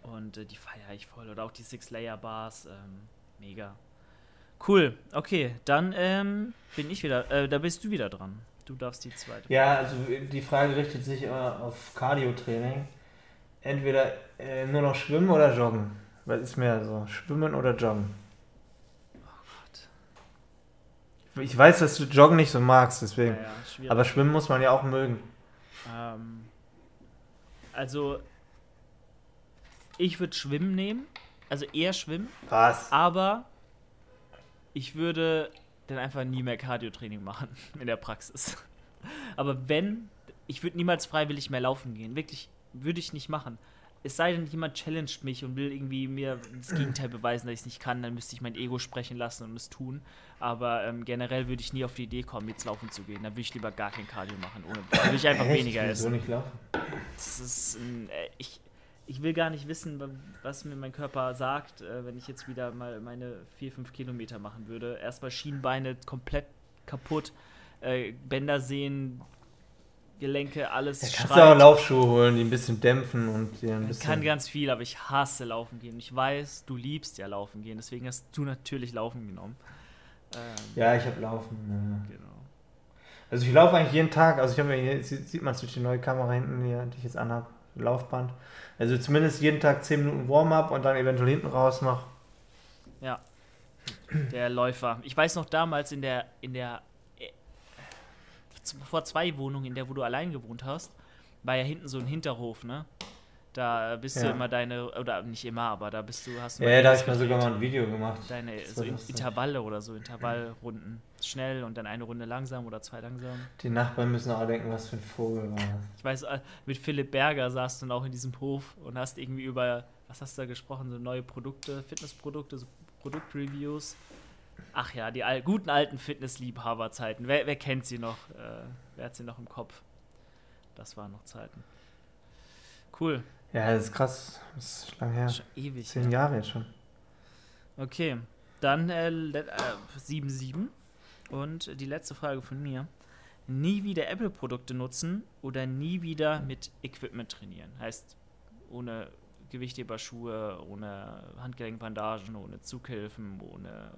Und äh, die feiere ich voll. Oder auch die Six-Layer-Bars. Ähm, mega. Cool. Okay, dann ähm, bin ich wieder. Äh, da bist du wieder dran. Du darfst die zweite. Ja, also die Frage richtet sich immer auf Cardio-Training. Entweder äh, nur noch schwimmen oder joggen. Was ist mehr so? Schwimmen oder joggen? Oh Gott. Ich weiß, dass du Joggen nicht so magst, deswegen. Ja, ja, aber schwimmen muss man ja auch mögen. Ähm, also, ich würde Schwimmen nehmen. Also eher Schwimmen. Was? Aber ich würde dann einfach nie mehr Cardio-Training machen in der Praxis. Aber wenn, ich würde niemals freiwillig mehr laufen gehen. Wirklich, würde ich nicht machen es sei denn, jemand challenged mich und will irgendwie mir das Gegenteil beweisen, dass ich es nicht kann, dann müsste ich mein Ego sprechen lassen und es tun. Aber ähm, generell würde ich nie auf die Idee kommen, jetzt laufen zu gehen. Dann würde ich lieber gar kein Cardio machen. Ohne, dann würde ich einfach Echt? weniger essen. nicht laufen? Das ist, äh, ich, ich will gar nicht wissen, was mir mein Körper sagt, äh, wenn ich jetzt wieder mal meine 4, 5 Kilometer machen würde. Erstmal Schienbeine komplett kaputt, äh, Bänder sehen, Gelenke, alles ja, kannst du auch Laufschuhe holen, die ein bisschen dämpfen und dir ein bisschen... Ich kann ganz viel, aber ich hasse Laufen gehen. Ich weiß, du liebst ja Laufen gehen, deswegen hast du natürlich Laufen genommen. Ähm, ja, ich habe Laufen. Ja. Genau. Also ich laufe eigentlich jeden Tag, also ich habe hier, sieht man durch die neue Kamera hinten hier, die ich jetzt anhabe, Laufband. Also zumindest jeden Tag 10 Minuten Warm-up und dann eventuell hinten raus noch. Ja. Der Läufer. Ich weiß noch damals in der, in der vor zwei Wohnungen, in der wo du allein gewohnt hast, war ja hinten so ein Hinterhof, ne? Da bist ja. du immer deine, oder nicht immer, aber da bist du, hast du. Ja, da habe ich mal sogar mal ein Video gemacht. Deine so Intervalle oder so, Intervallrunden. Schnell und dann eine Runde langsam oder zwei langsam. Die Nachbarn müssen auch denken, was für ein Vogel war das. Ich weiß, äh, mit Philipp Berger saßt du dann auch in diesem Hof und hast irgendwie über, was hast du da gesprochen, so neue Produkte, Fitnessprodukte, so Produktreviews. Ach ja, die al guten alten Fitnessliebhaberzeiten. Wer, wer kennt sie noch? Äh, wer hat sie noch im Kopf? Das waren noch Zeiten. Cool. Ja, das ist krass. Das ist lang her. Schon ewig. Zehn ja. Jahre jetzt schon. Okay, dann 7-7. Äh, Und die letzte Frage von mir. Nie wieder Apple-Produkte nutzen oder nie wieder mit Equipment trainieren? Heißt, ohne Gewichtheberschuhe, ohne Handgelenkbandagen, ohne Zughilfen, ohne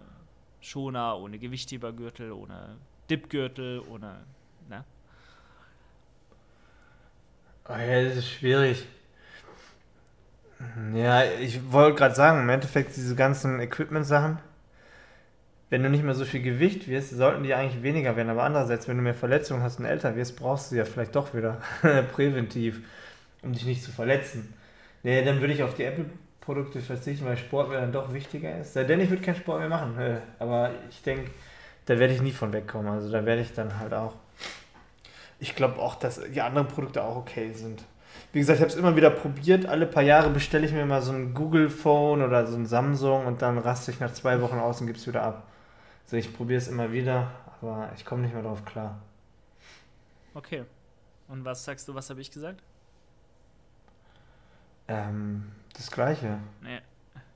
Schoner, ohne Gewichthebergürtel, ohne Dipgürtel, ohne. Ne? Oh ja, das ist schwierig. Ja, ich wollte gerade sagen, im Endeffekt diese ganzen Equipment-Sachen, wenn du nicht mehr so viel Gewicht wirst, sollten die eigentlich weniger werden. Aber andererseits, wenn du mehr Verletzungen hast und älter wirst, brauchst du ja vielleicht doch wieder präventiv, um dich nicht zu verletzen. Nee, dann würde ich auf die Apple Produkte verzichten, weil Sport mir dann doch wichtiger ist. Denn ich würde keinen Sport mehr machen. Äh, aber ich denke, da werde ich nie von wegkommen. Also da werde ich dann halt auch. Ich glaube auch, dass die anderen Produkte auch okay sind. Wie gesagt, ich habe es immer wieder probiert. Alle paar Jahre bestelle ich mir mal so ein Google Phone oder so ein Samsung und dann raste ich nach zwei Wochen aus und gebe es wieder ab. Also ich probiere es immer wieder, aber ich komme nicht mehr drauf klar. Okay. Und was sagst du, was habe ich gesagt? Ähm, das gleiche. Nee.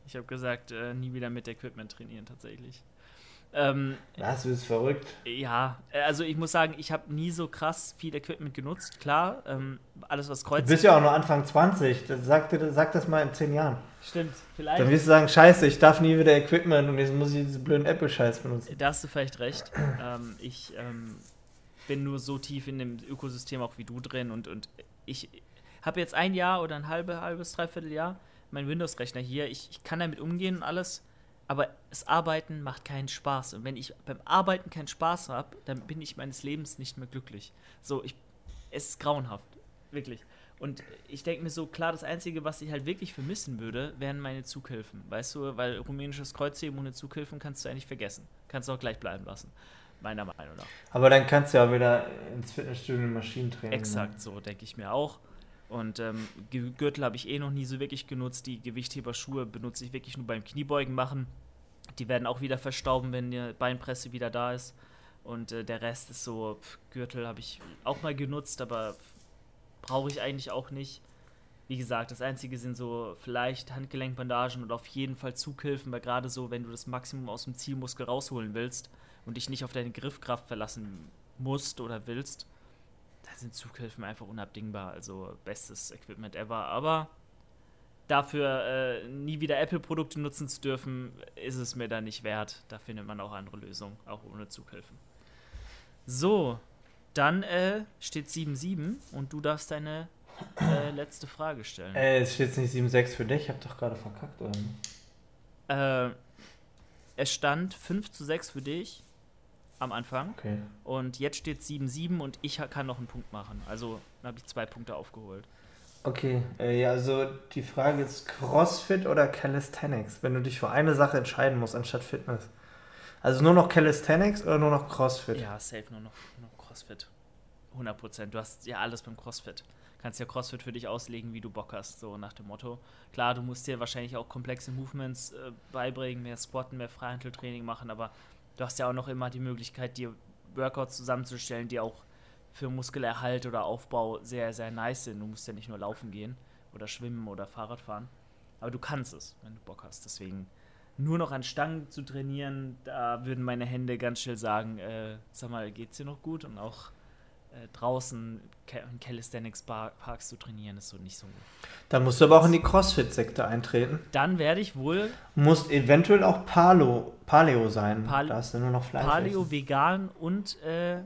Ich habe gesagt, äh, nie wieder mit Equipment trainieren tatsächlich. Ähm, das ist verrückt. Ja, also ich muss sagen, ich habe nie so krass viel Equipment genutzt. Klar, ähm, alles was kreuzt. Du bist ja auch nur Anfang 20. Sag, sag das mal in 10 Jahren. Stimmt, vielleicht. Dann wirst du sagen, scheiße, ich darf nie wieder Equipment und jetzt muss ich diese blöden Apple-Scheiß benutzen. Da hast du vielleicht recht. ähm, ich ähm, bin nur so tief in dem Ökosystem auch wie du drin und, und ich habe jetzt ein Jahr oder ein halbe, halbes, dreiviertel Jahr meinen Windows-Rechner hier. Ich, ich kann damit umgehen und alles, aber das Arbeiten macht keinen Spaß. Und wenn ich beim Arbeiten keinen Spaß habe, dann bin ich meines Lebens nicht mehr glücklich. So, ich, es ist grauenhaft, wirklich. Und ich denke mir so, klar, das Einzige, was ich halt wirklich vermissen würde, wären meine Zughilfen. Weißt du, weil rumänisches Kreuzheben ohne Zughilfen kannst du eigentlich vergessen. Kannst du auch gleich bleiben lassen. Meiner Meinung nach. Aber dann kannst du ja auch wieder ins Fitnessstudio Maschinentraining. Exakt, machen. so denke ich mir auch. Und ähm, Gürtel habe ich eh noch nie so wirklich genutzt. Die Gewichtheberschuhe benutze ich wirklich nur beim Kniebeugen machen. Die werden auch wieder verstauben, wenn die Beinpresse wieder da ist. Und äh, der Rest ist so, pff, Gürtel habe ich auch mal genutzt, aber brauche ich eigentlich auch nicht. Wie gesagt, das Einzige sind so vielleicht Handgelenkbandagen und auf jeden Fall Zughilfen, weil gerade so, wenn du das Maximum aus dem Zielmuskel rausholen willst und dich nicht auf deine Griffkraft verlassen musst oder willst, sind Zughilfen einfach unabdingbar. Also bestes Equipment ever. Aber dafür äh, nie wieder Apple-Produkte nutzen zu dürfen, ist es mir da nicht wert. Da findet man auch andere Lösungen, auch ohne Zughilfen. So, dann äh, steht 7-7 und du darfst deine äh, letzte Frage stellen. Äh, es steht nicht 7-6 für dich, ich hab doch gerade verkackt, oder? Äh, es stand 5 zu 6 für dich am Anfang. Okay. Und jetzt steht 7-7 und ich kann noch einen Punkt machen. Also habe ich zwei Punkte aufgeholt. Okay, äh, ja, also die Frage ist CrossFit oder Calisthenics, wenn du dich für eine Sache entscheiden musst, anstatt Fitness. Also nur noch Calisthenics oder nur noch CrossFit? Ja, safe nur noch, nur noch CrossFit. 100 Prozent. Du hast ja alles beim CrossFit. Kannst ja CrossFit für dich auslegen, wie du Bock hast, so nach dem Motto. Klar, du musst dir wahrscheinlich auch komplexe Movements äh, beibringen, mehr Squatten, mehr Freihandeltraining machen, aber du hast ja auch noch immer die Möglichkeit, dir Workouts zusammenzustellen, die auch für Muskelerhalt oder Aufbau sehr, sehr nice sind. Du musst ja nicht nur laufen gehen oder schwimmen oder Fahrrad fahren. Aber du kannst es, wenn du Bock hast. Deswegen nur noch an Stangen zu trainieren, da würden meine Hände ganz schnell sagen, äh, sag mal, geht's dir noch gut? Und auch äh, draußen in Calisthenics-Parks zu trainieren, ist so nicht so gut. Dann musst du aber auch in die CrossFit-Sekte eintreten. Dann werde ich wohl. Muss eventuell auch Paleo, Paleo sein. Pal da hast du nur noch Fleisch. Paleo, essen. vegan und, äh,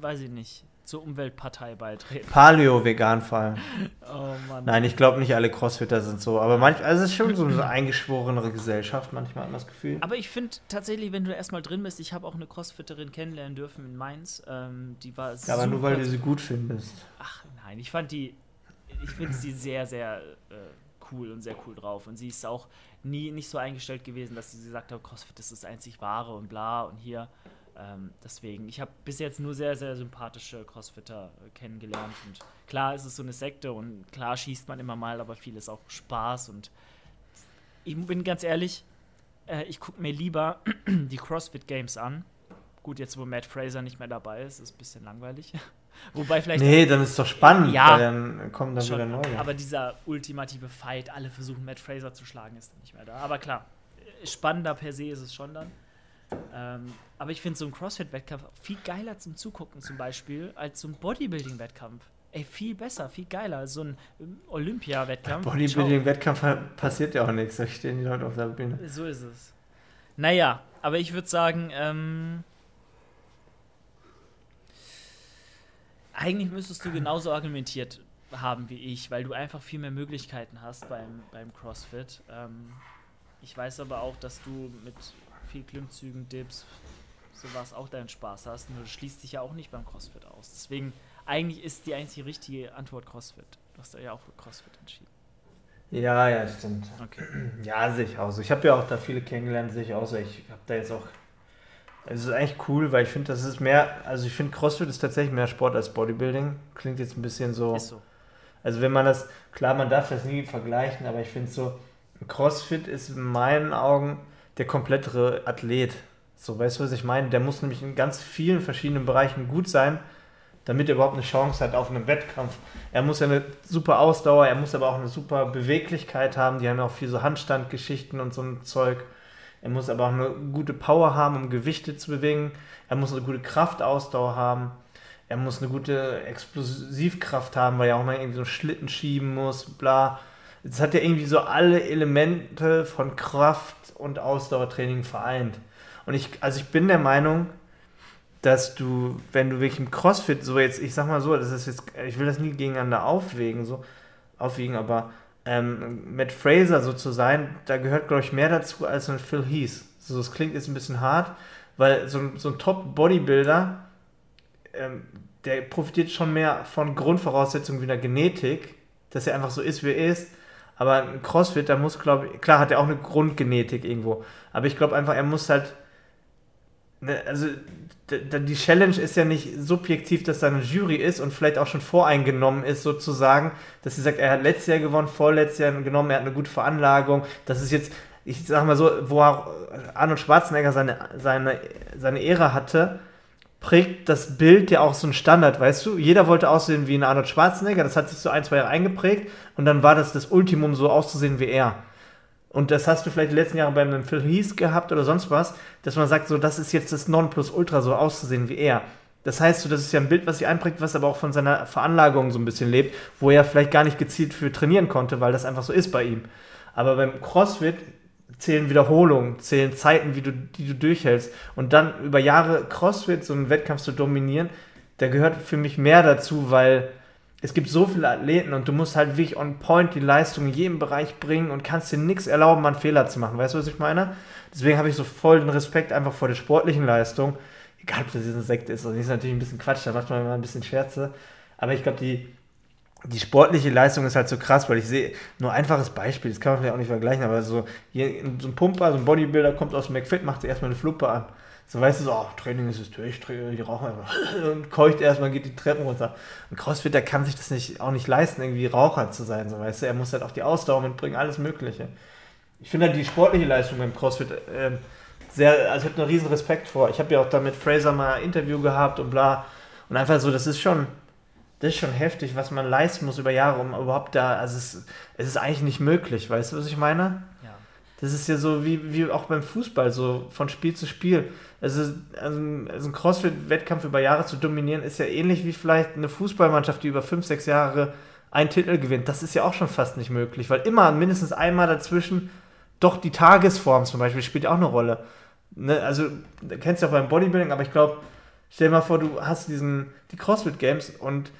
weiß ich nicht, zur Umweltpartei beitreten. Paleo-Vegan vor allem. Oh Mann. Nein, ich glaube nicht alle Crossfitter sind so. Aber manchmal, also es ist schon so eine eingeschworene Gesellschaft, manchmal hat man das Gefühl. Aber ich finde tatsächlich, wenn du erstmal drin bist, ich habe auch eine Crossfitterin kennenlernen dürfen in Mainz. Ähm, die war ja, aber nur weil du sie gut findest. Ach nein, ich fand die, ich finde sie sehr, sehr äh, cool und sehr cool drauf. Und sie ist auch nie nicht so eingestellt gewesen, dass sie gesagt hat, Crossfit ist das einzig wahre und bla und hier. Ähm, deswegen, ich habe bis jetzt nur sehr, sehr sympathische Crossfitter äh, kennengelernt. Und klar ist es so eine Sekte und klar schießt man immer mal, aber viel ist auch Spaß. Und ich bin ganz ehrlich, äh, ich gucke mir lieber die CrossFit Games an. Gut, jetzt wo Matt Fraser nicht mehr dabei ist, ist ein bisschen langweilig. Wobei vielleicht. Nee, dann ist es doch spannend, ja, dann kommen dann schon, wieder neue. Aber dieser ultimative Fight, alle versuchen Matt Fraser zu schlagen, ist dann nicht mehr da. Aber klar, spannender per se ist es schon dann. Ähm, aber ich finde so ein CrossFit-Wettkampf viel geiler zum Zugucken zum Beispiel als so ein Bodybuilding-Wettkampf. Ey, viel besser, viel geiler. So ein ähm, Olympia-Wettkampf. Bodybuilding-Wettkampf passiert ja auch nichts. Da stehen die Leute auf der Bühne. So ist es. Naja, aber ich würde sagen, ähm, eigentlich müsstest du genauso argumentiert haben wie ich, weil du einfach viel mehr Möglichkeiten hast beim, beim CrossFit. Ähm, ich weiß aber auch, dass du mit viel Klimmzügen, Dips, sowas auch deinen Spaß hast. Nur das schließt sich ja auch nicht beim CrossFit aus. Deswegen, eigentlich ist die einzige richtige Antwort CrossFit. Du hast ja auch für CrossFit entschieden. Ja, ja, stimmt. Okay. Ja, sehe ich aus. Ich habe ja auch da viele kennengelernt, sehe ich aus. Ich habe da jetzt auch. Es ist eigentlich cool, weil ich finde, das ist mehr. Also, ich finde, CrossFit ist tatsächlich mehr Sport als Bodybuilding. Klingt jetzt ein bisschen so. Ist so. Also, wenn man das. Klar, man darf das nie vergleichen, aber ich finde so. CrossFit ist in meinen Augen der komplettere Athlet. So, weißt du, was ich meine? Der muss nämlich in ganz vielen verschiedenen Bereichen gut sein, damit er überhaupt eine Chance hat auf einen Wettkampf. Er muss ja eine super Ausdauer, er muss aber auch eine super Beweglichkeit haben. Die haben ja auch viel so Handstandgeschichten und so ein Zeug. Er muss aber auch eine gute Power haben, um Gewichte zu bewegen. Er muss eine gute Kraftausdauer haben. Er muss eine gute Explosivkraft haben, weil er auch mal irgendwie so einen Schlitten schieben muss, bla. Jetzt hat er irgendwie so alle Elemente von Kraft- und Ausdauertraining vereint. Und ich, also ich bin der Meinung, dass du, wenn du wirklich im CrossFit so jetzt, ich sag mal so, das ist jetzt, ich will das nie gegeneinander aufwägen, so aufwiegen, aber ähm, Matt Fraser so zu sein, da gehört, glaube ich, mehr dazu als ein Phil Heath. So, das klingt jetzt ein bisschen hart, weil so, so ein Top-Bodybuilder, ähm, der profitiert schon mehr von Grundvoraussetzungen wie einer Genetik, dass er einfach so ist, wie er ist. Aber ein Crossfit, da muss, glaube ich, klar hat er auch eine Grundgenetik irgendwo. Aber ich glaube einfach, er muss halt Ne, also die Challenge ist ja nicht subjektiv, dass da eine Jury ist und vielleicht auch schon voreingenommen ist, sozusagen, dass sie sagt, er hat letztes Jahr gewonnen, vorletztes Jahr genommen, er hat eine gute Veranlagung. Das ist jetzt, ich sag mal so, wo Arnold Schwarzenegger seine, seine, seine Ära hatte, prägt das Bild ja auch so einen Standard, weißt du? Jeder wollte aussehen wie ein Arnold Schwarzenegger, das hat sich so ein, zwei Jahre eingeprägt und dann war das das Ultimum, so auszusehen wie er und das hast du vielleicht die letzten Jahre bei einem Phil Heath gehabt oder sonst was, dass man sagt, so, das ist jetzt das Nonplusultra, so auszusehen wie er. Das heißt, so, das ist ja ein Bild, was sich einprägt, was aber auch von seiner Veranlagung so ein bisschen lebt, wo er vielleicht gar nicht gezielt für trainieren konnte, weil das einfach so ist bei ihm. Aber beim CrossFit zählen Wiederholungen, zählen Zeiten, wie du, die du durchhältst. Und dann über Jahre CrossFit, so einen Wettkampf zu dominieren, da gehört für mich mehr dazu, weil es gibt so viele Athleten und du musst halt wirklich on point die Leistung in jedem Bereich bringen und kannst dir nichts erlauben, einen Fehler zu machen. Weißt du, was ich meine? Deswegen habe ich so voll den Respekt einfach vor der sportlichen Leistung. Egal, ob das jetzt ein Sekt ist, das ist natürlich ein bisschen Quatsch, da macht man immer ein bisschen Scherze. Aber ich glaube, die, die sportliche Leistung ist halt so krass, weil ich sehe, nur ein einfaches Beispiel, das kann man vielleicht auch nicht vergleichen, aber so, hier, so ein Pumper, so ein Bodybuilder kommt aus McFit, macht erstmal eine Fluppe an. So weißt du so, oh, Training ist es durch, die rauchen einfach und keucht erstmal, geht die Treppen runter. Und Crossfitter kann sich das nicht, auch nicht leisten, irgendwie Raucher zu sein, so weißt du. Er muss halt auch die Ausdauer mitbringen, alles Mögliche. Ich finde halt die sportliche Leistung beim Crossfit äh, sehr, also ich habe einen riesen Respekt vor. Ich habe ja auch da mit Fraser mal ein Interview gehabt und bla. Und einfach so, das ist schon, das ist schon heftig, was man leisten muss über Jahre, um überhaupt da, also es, es ist eigentlich nicht möglich, weißt du, was ich meine? Das ist ja so wie, wie auch beim Fußball, so von Spiel zu Spiel. Also, also, also ein Crossfit-Wettkampf über Jahre zu dominieren, ist ja ähnlich wie vielleicht eine Fußballmannschaft, die über fünf, sechs Jahre einen Titel gewinnt. Das ist ja auch schon fast nicht möglich, weil immer mindestens einmal dazwischen doch die Tagesform zum Beispiel spielt auch eine Rolle. Ne? Also, du kennst ja auch beim Bodybuilding, aber ich glaube, stell dir mal vor, du hast diesen, die CrossFit Games und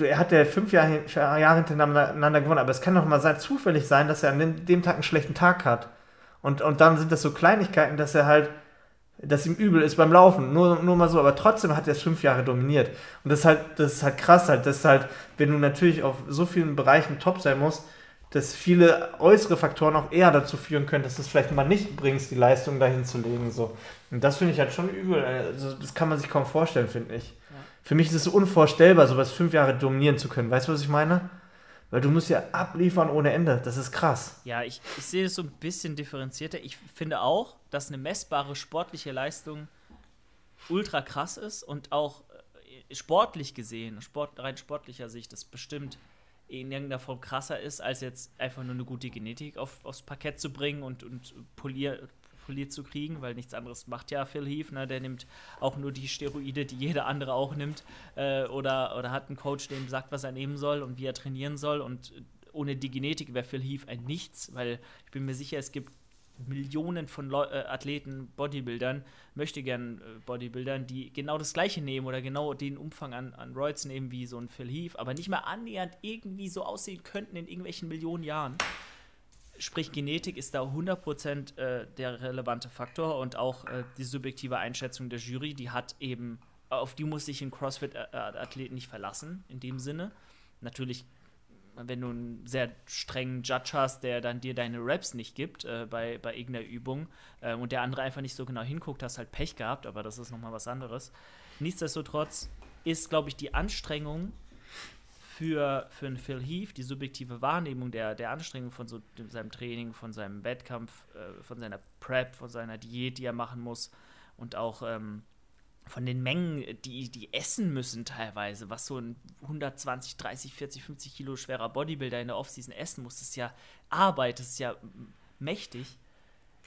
er hat ja fünf Jahre, Jahre hintereinander gewonnen, aber es kann doch mal sein, zufällig sein, dass er an dem Tag einen schlechten Tag hat. Und, und dann sind das so Kleinigkeiten, dass er halt, dass ihm übel ist beim Laufen. Nur, nur mal so, aber trotzdem hat er es fünf Jahre dominiert. Und das ist halt, das ist halt krass halt. Das ist halt, wenn du natürlich auf so vielen Bereichen top sein musst, dass viele äußere Faktoren auch eher dazu führen können, dass du es vielleicht mal nicht bringst, die Leistung dahin zu legen. So. Und das finde ich halt schon übel. Also, das kann man sich kaum vorstellen, finde ich. Für mich ist es so unvorstellbar, sowas fünf Jahre dominieren zu können. Weißt du, was ich meine? Weil du musst ja abliefern ohne Ende. Das ist krass. Ja, ich, ich sehe es so ein bisschen differenzierter. Ich finde auch, dass eine messbare sportliche Leistung ultra krass ist und auch äh, sportlich gesehen, Sport, rein sportlicher Sicht, das bestimmt in irgendeiner Form krasser ist, als jetzt einfach nur eine gute Genetik auf, aufs Parkett zu bringen und, und polier, poliert zu kriegen, weil nichts anderes macht ja Phil Heath. Ne? Der nimmt auch nur die Steroide, die jeder andere auch nimmt. Äh, oder, oder hat einen Coach, der ihm sagt, was er nehmen soll und wie er trainieren soll. Und ohne die Genetik wäre Phil Heath ein Nichts, weil ich bin mir sicher, es gibt Millionen von Leu äh, Athleten, Bodybuildern, möchte gern äh, Bodybuildern, die genau das gleiche nehmen oder genau den Umfang an, an Roids nehmen wie so ein Phil Heath, aber nicht mal annähernd irgendwie so aussehen könnten in irgendwelchen Millionen Jahren. Sprich, Genetik ist da 100% äh, der relevante Faktor und auch äh, die subjektive Einschätzung der Jury, die hat eben, auf die muss sich ein CrossFit-Athlet nicht verlassen, in dem Sinne. Natürlich, wenn du einen sehr strengen Judge hast, der dann dir deine Raps nicht gibt äh, bei, bei irgendeiner Übung äh, und der andere einfach nicht so genau hinguckt, hast halt Pech gehabt, aber das ist nochmal was anderes. Nichtsdestotrotz ist, glaube ich, die Anstrengung für, für einen Phil Heath die subjektive Wahrnehmung der, der Anstrengung von so seinem Training, von seinem Wettkampf, äh, von seiner Prep, von seiner Diät, die er machen muss und auch ähm, von den Mengen, die die essen müssen teilweise, was so ein 120, 30, 40, 50 Kilo schwerer Bodybuilder in der Offseason essen muss, das ist ja Arbeit, das ist ja mächtig.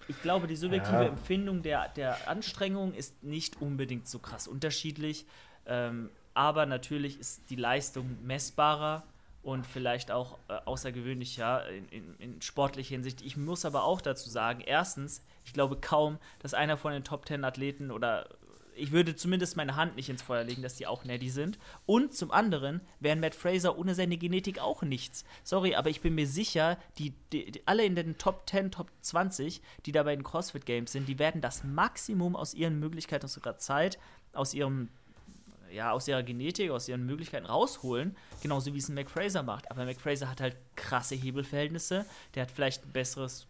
Ich glaube, die subjektive ja. Empfindung der, der Anstrengung ist nicht unbedingt so krass unterschiedlich. Ähm, aber natürlich ist die Leistung messbarer und vielleicht auch äh, außergewöhnlicher in, in, in, sportlicher Hinsicht. Ich muss aber auch dazu sagen, erstens, ich glaube kaum, dass einer von den Top Ten Athleten oder ich würde zumindest meine Hand nicht ins Feuer legen, dass die auch Neddy sind. Und zum anderen wären Matt Fraser ohne seine Genetik auch nichts. Sorry, aber ich bin mir sicher, die, die, die alle in den Top 10, Top 20, die da bei den CrossFit Games sind, die werden das Maximum aus ihren Möglichkeiten, aus ihrer Zeit, aus ihrem ja, aus ihrer Genetik, aus ihren Möglichkeiten rausholen, genauso wie es ein McFraser macht. Aber McFraser hat halt krasse Hebelverhältnisse, der hat vielleicht ein besseres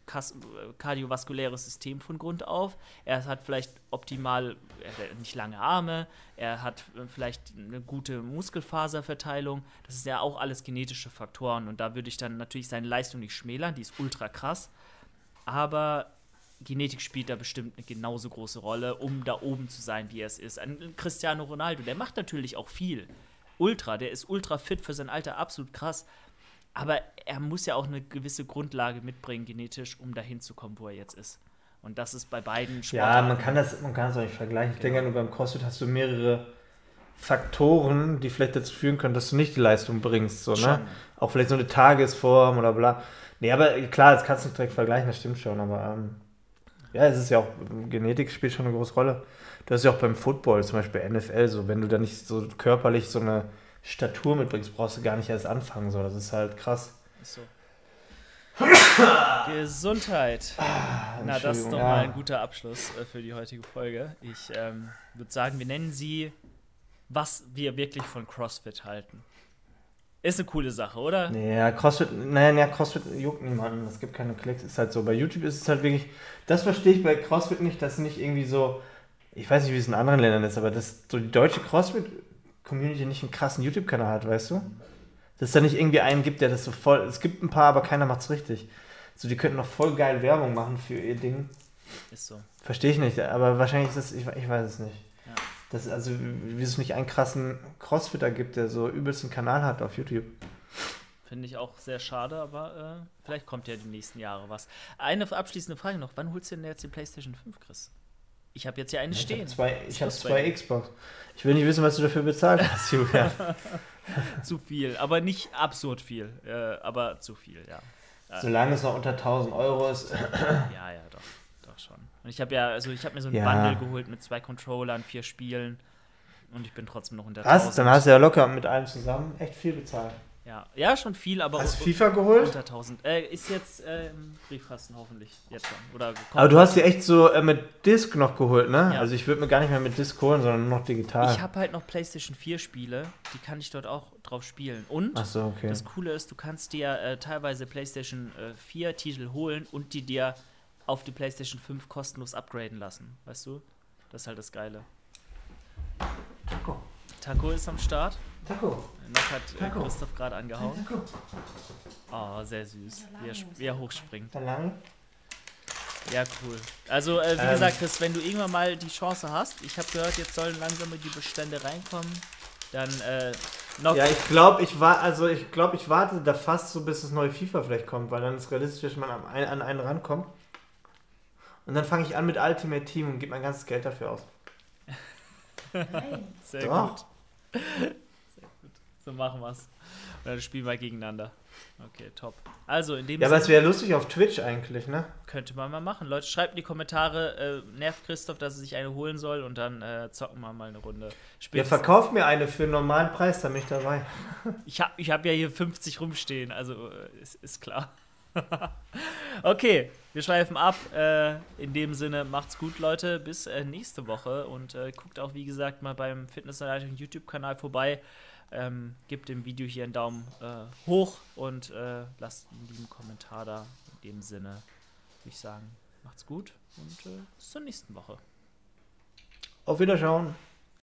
kardiovaskuläres System von Grund auf, er hat vielleicht optimal, er hat nicht lange Arme, er hat vielleicht eine gute Muskelfaserverteilung. Das ist ja auch alles genetische Faktoren und da würde ich dann natürlich seine Leistung nicht schmälern, die ist ultra krass. Aber Genetik spielt da bestimmt eine genauso große Rolle, um da oben zu sein, wie er es ist. Ein Cristiano Ronaldo, der macht natürlich auch viel. Ultra, der ist ultra fit für sein Alter, absolut krass. Aber er muss ja auch eine gewisse Grundlage mitbringen, genetisch, um dahin zu kommen, wo er jetzt ist. Und das ist bei beiden Sportarten. Ja, man kann das, man kann das auch nicht vergleichen. Ich genau. denke, nur beim CrossFit hast du mehrere Faktoren, die vielleicht dazu führen können, dass du nicht die Leistung bringst. So, ne? Auch vielleicht so eine Tagesform oder bla. Nee, aber klar, das kannst du nicht direkt vergleichen, das stimmt schon, aber ähm, ja, es ist ja auch, Genetik spielt schon eine große Rolle. Du hast ja auch beim Football, zum Beispiel NFL, so, wenn du da nicht so körperlich so eine Statur mitbringst, brauchst du gar nicht erst anfangen. So. Das ist halt krass. So. Gesundheit. Ah, Na, das ist doch ja. mal ein guter Abschluss äh, für die heutige Folge. Ich ähm, würde sagen, wir nennen sie, was wir wirklich von CrossFit halten. Ist eine coole Sache, oder? Ja, CrossFit, naja, ja, CrossFit juckt niemanden. Es gibt keine Klicks. Ist halt so. Bei YouTube ist es halt wirklich, das verstehe ich bei CrossFit nicht, dass nicht irgendwie so, ich weiß nicht, wie es in anderen Ländern ist, aber dass so die deutsche CrossFit-Community nicht einen krassen YouTube-Kanal hat, weißt du? Dass es da nicht irgendwie einen gibt, der das so voll, es gibt ein paar, aber keiner macht es richtig. So, die könnten noch voll geil Werbung machen für ihr Ding. Ist so. Verstehe ich nicht, aber wahrscheinlich ist das, ich, ich weiß es nicht. Das, also, wie es nicht einen krassen Crossfitter gibt, der so übelst einen Kanal hat auf YouTube. Finde ich auch sehr schade, aber äh, vielleicht kommt ja die nächsten Jahre was. Eine abschließende Frage noch. Wann holst du denn jetzt die PlayStation 5, Chris? Ich habe jetzt hier eine ich stehen. Hab zwei, ich habe zwei Xbox. Ich will nicht wissen, was du dafür bezahlt hast, Julian. zu viel, aber nicht absurd viel, äh, aber zu viel, ja. Solange es noch unter 1000 Euro ist. ja, ja, doch doch schon. Und ich habe ja, also ich habe mir so ein ja. Bundle geholt mit zwei Controllern, vier Spielen und ich bin trotzdem noch unter Was? Dann hast du ja locker mit allem zusammen echt viel bezahlt. Ja, ja, schon viel, aber. Hast du FIFA geholt? Unter 1000. Äh, ist jetzt äh, im Briefkasten hoffentlich. Jetzt schon. Oder aber du hast sie echt so äh, mit Disc noch geholt, ne? Ja. Also ich würde mir gar nicht mehr mit Disc holen, sondern noch digital. Ich habe halt noch PlayStation 4 Spiele, die kann ich dort auch drauf spielen. Und so, okay. das Coole ist, du kannst dir äh, teilweise PlayStation 4 äh, Titel holen und die dir auf die PlayStation 5 kostenlos upgraden lassen. Weißt du? Das ist halt das Geile. Taco. Taco ist am Start. Taco. Noch hat äh, Taco. Christoph gerade angehauen. Taco. Oh, sehr süß. Wie er, wie er hochspringt. Lange. Ja, cool. Also, äh, wie ähm. gesagt, Chris, wenn du irgendwann mal die Chance hast, ich habe gehört, jetzt sollen langsam die Bestände reinkommen, dann äh, noch. Ja, ich glaube, ich war, also ich glaube, ich warte da fast so, bis das neue FIFA vielleicht kommt, weil dann ist realistisch, dass man an einen rankommt. Und dann fange ich an mit Ultimate Team und gebe mein ganzes Geld dafür aus. Nein. Sehr Doch. gut. Sehr gut. So machen wir es. Und dann spielen wir gegeneinander. Okay, top. Also in dem Ja, aber es wäre lustig auf Twitch eigentlich, ne? Könnte man mal machen. Leute, schreibt in die Kommentare, äh, nervt Christoph, dass er sich eine holen soll und dann äh, zocken wir mal eine Runde. Spätestens ja, verkauft mir eine für einen normalen Preis, dann bin ich dabei. ich habe ich hab ja hier 50 rumstehen, also äh, ist, ist klar. okay, wir schweifen ab. Äh, in dem Sinne, macht's gut, Leute. Bis äh, nächste Woche. Und äh, guckt auch, wie gesagt, mal beim Fitnessanleitung YouTube-Kanal vorbei. Ähm, gebt dem Video hier einen Daumen äh, hoch und äh, lasst einen lieben Kommentar da. In dem Sinne würde ich sagen, macht's gut und äh, bis zur nächsten Woche. Auf Wiederschauen.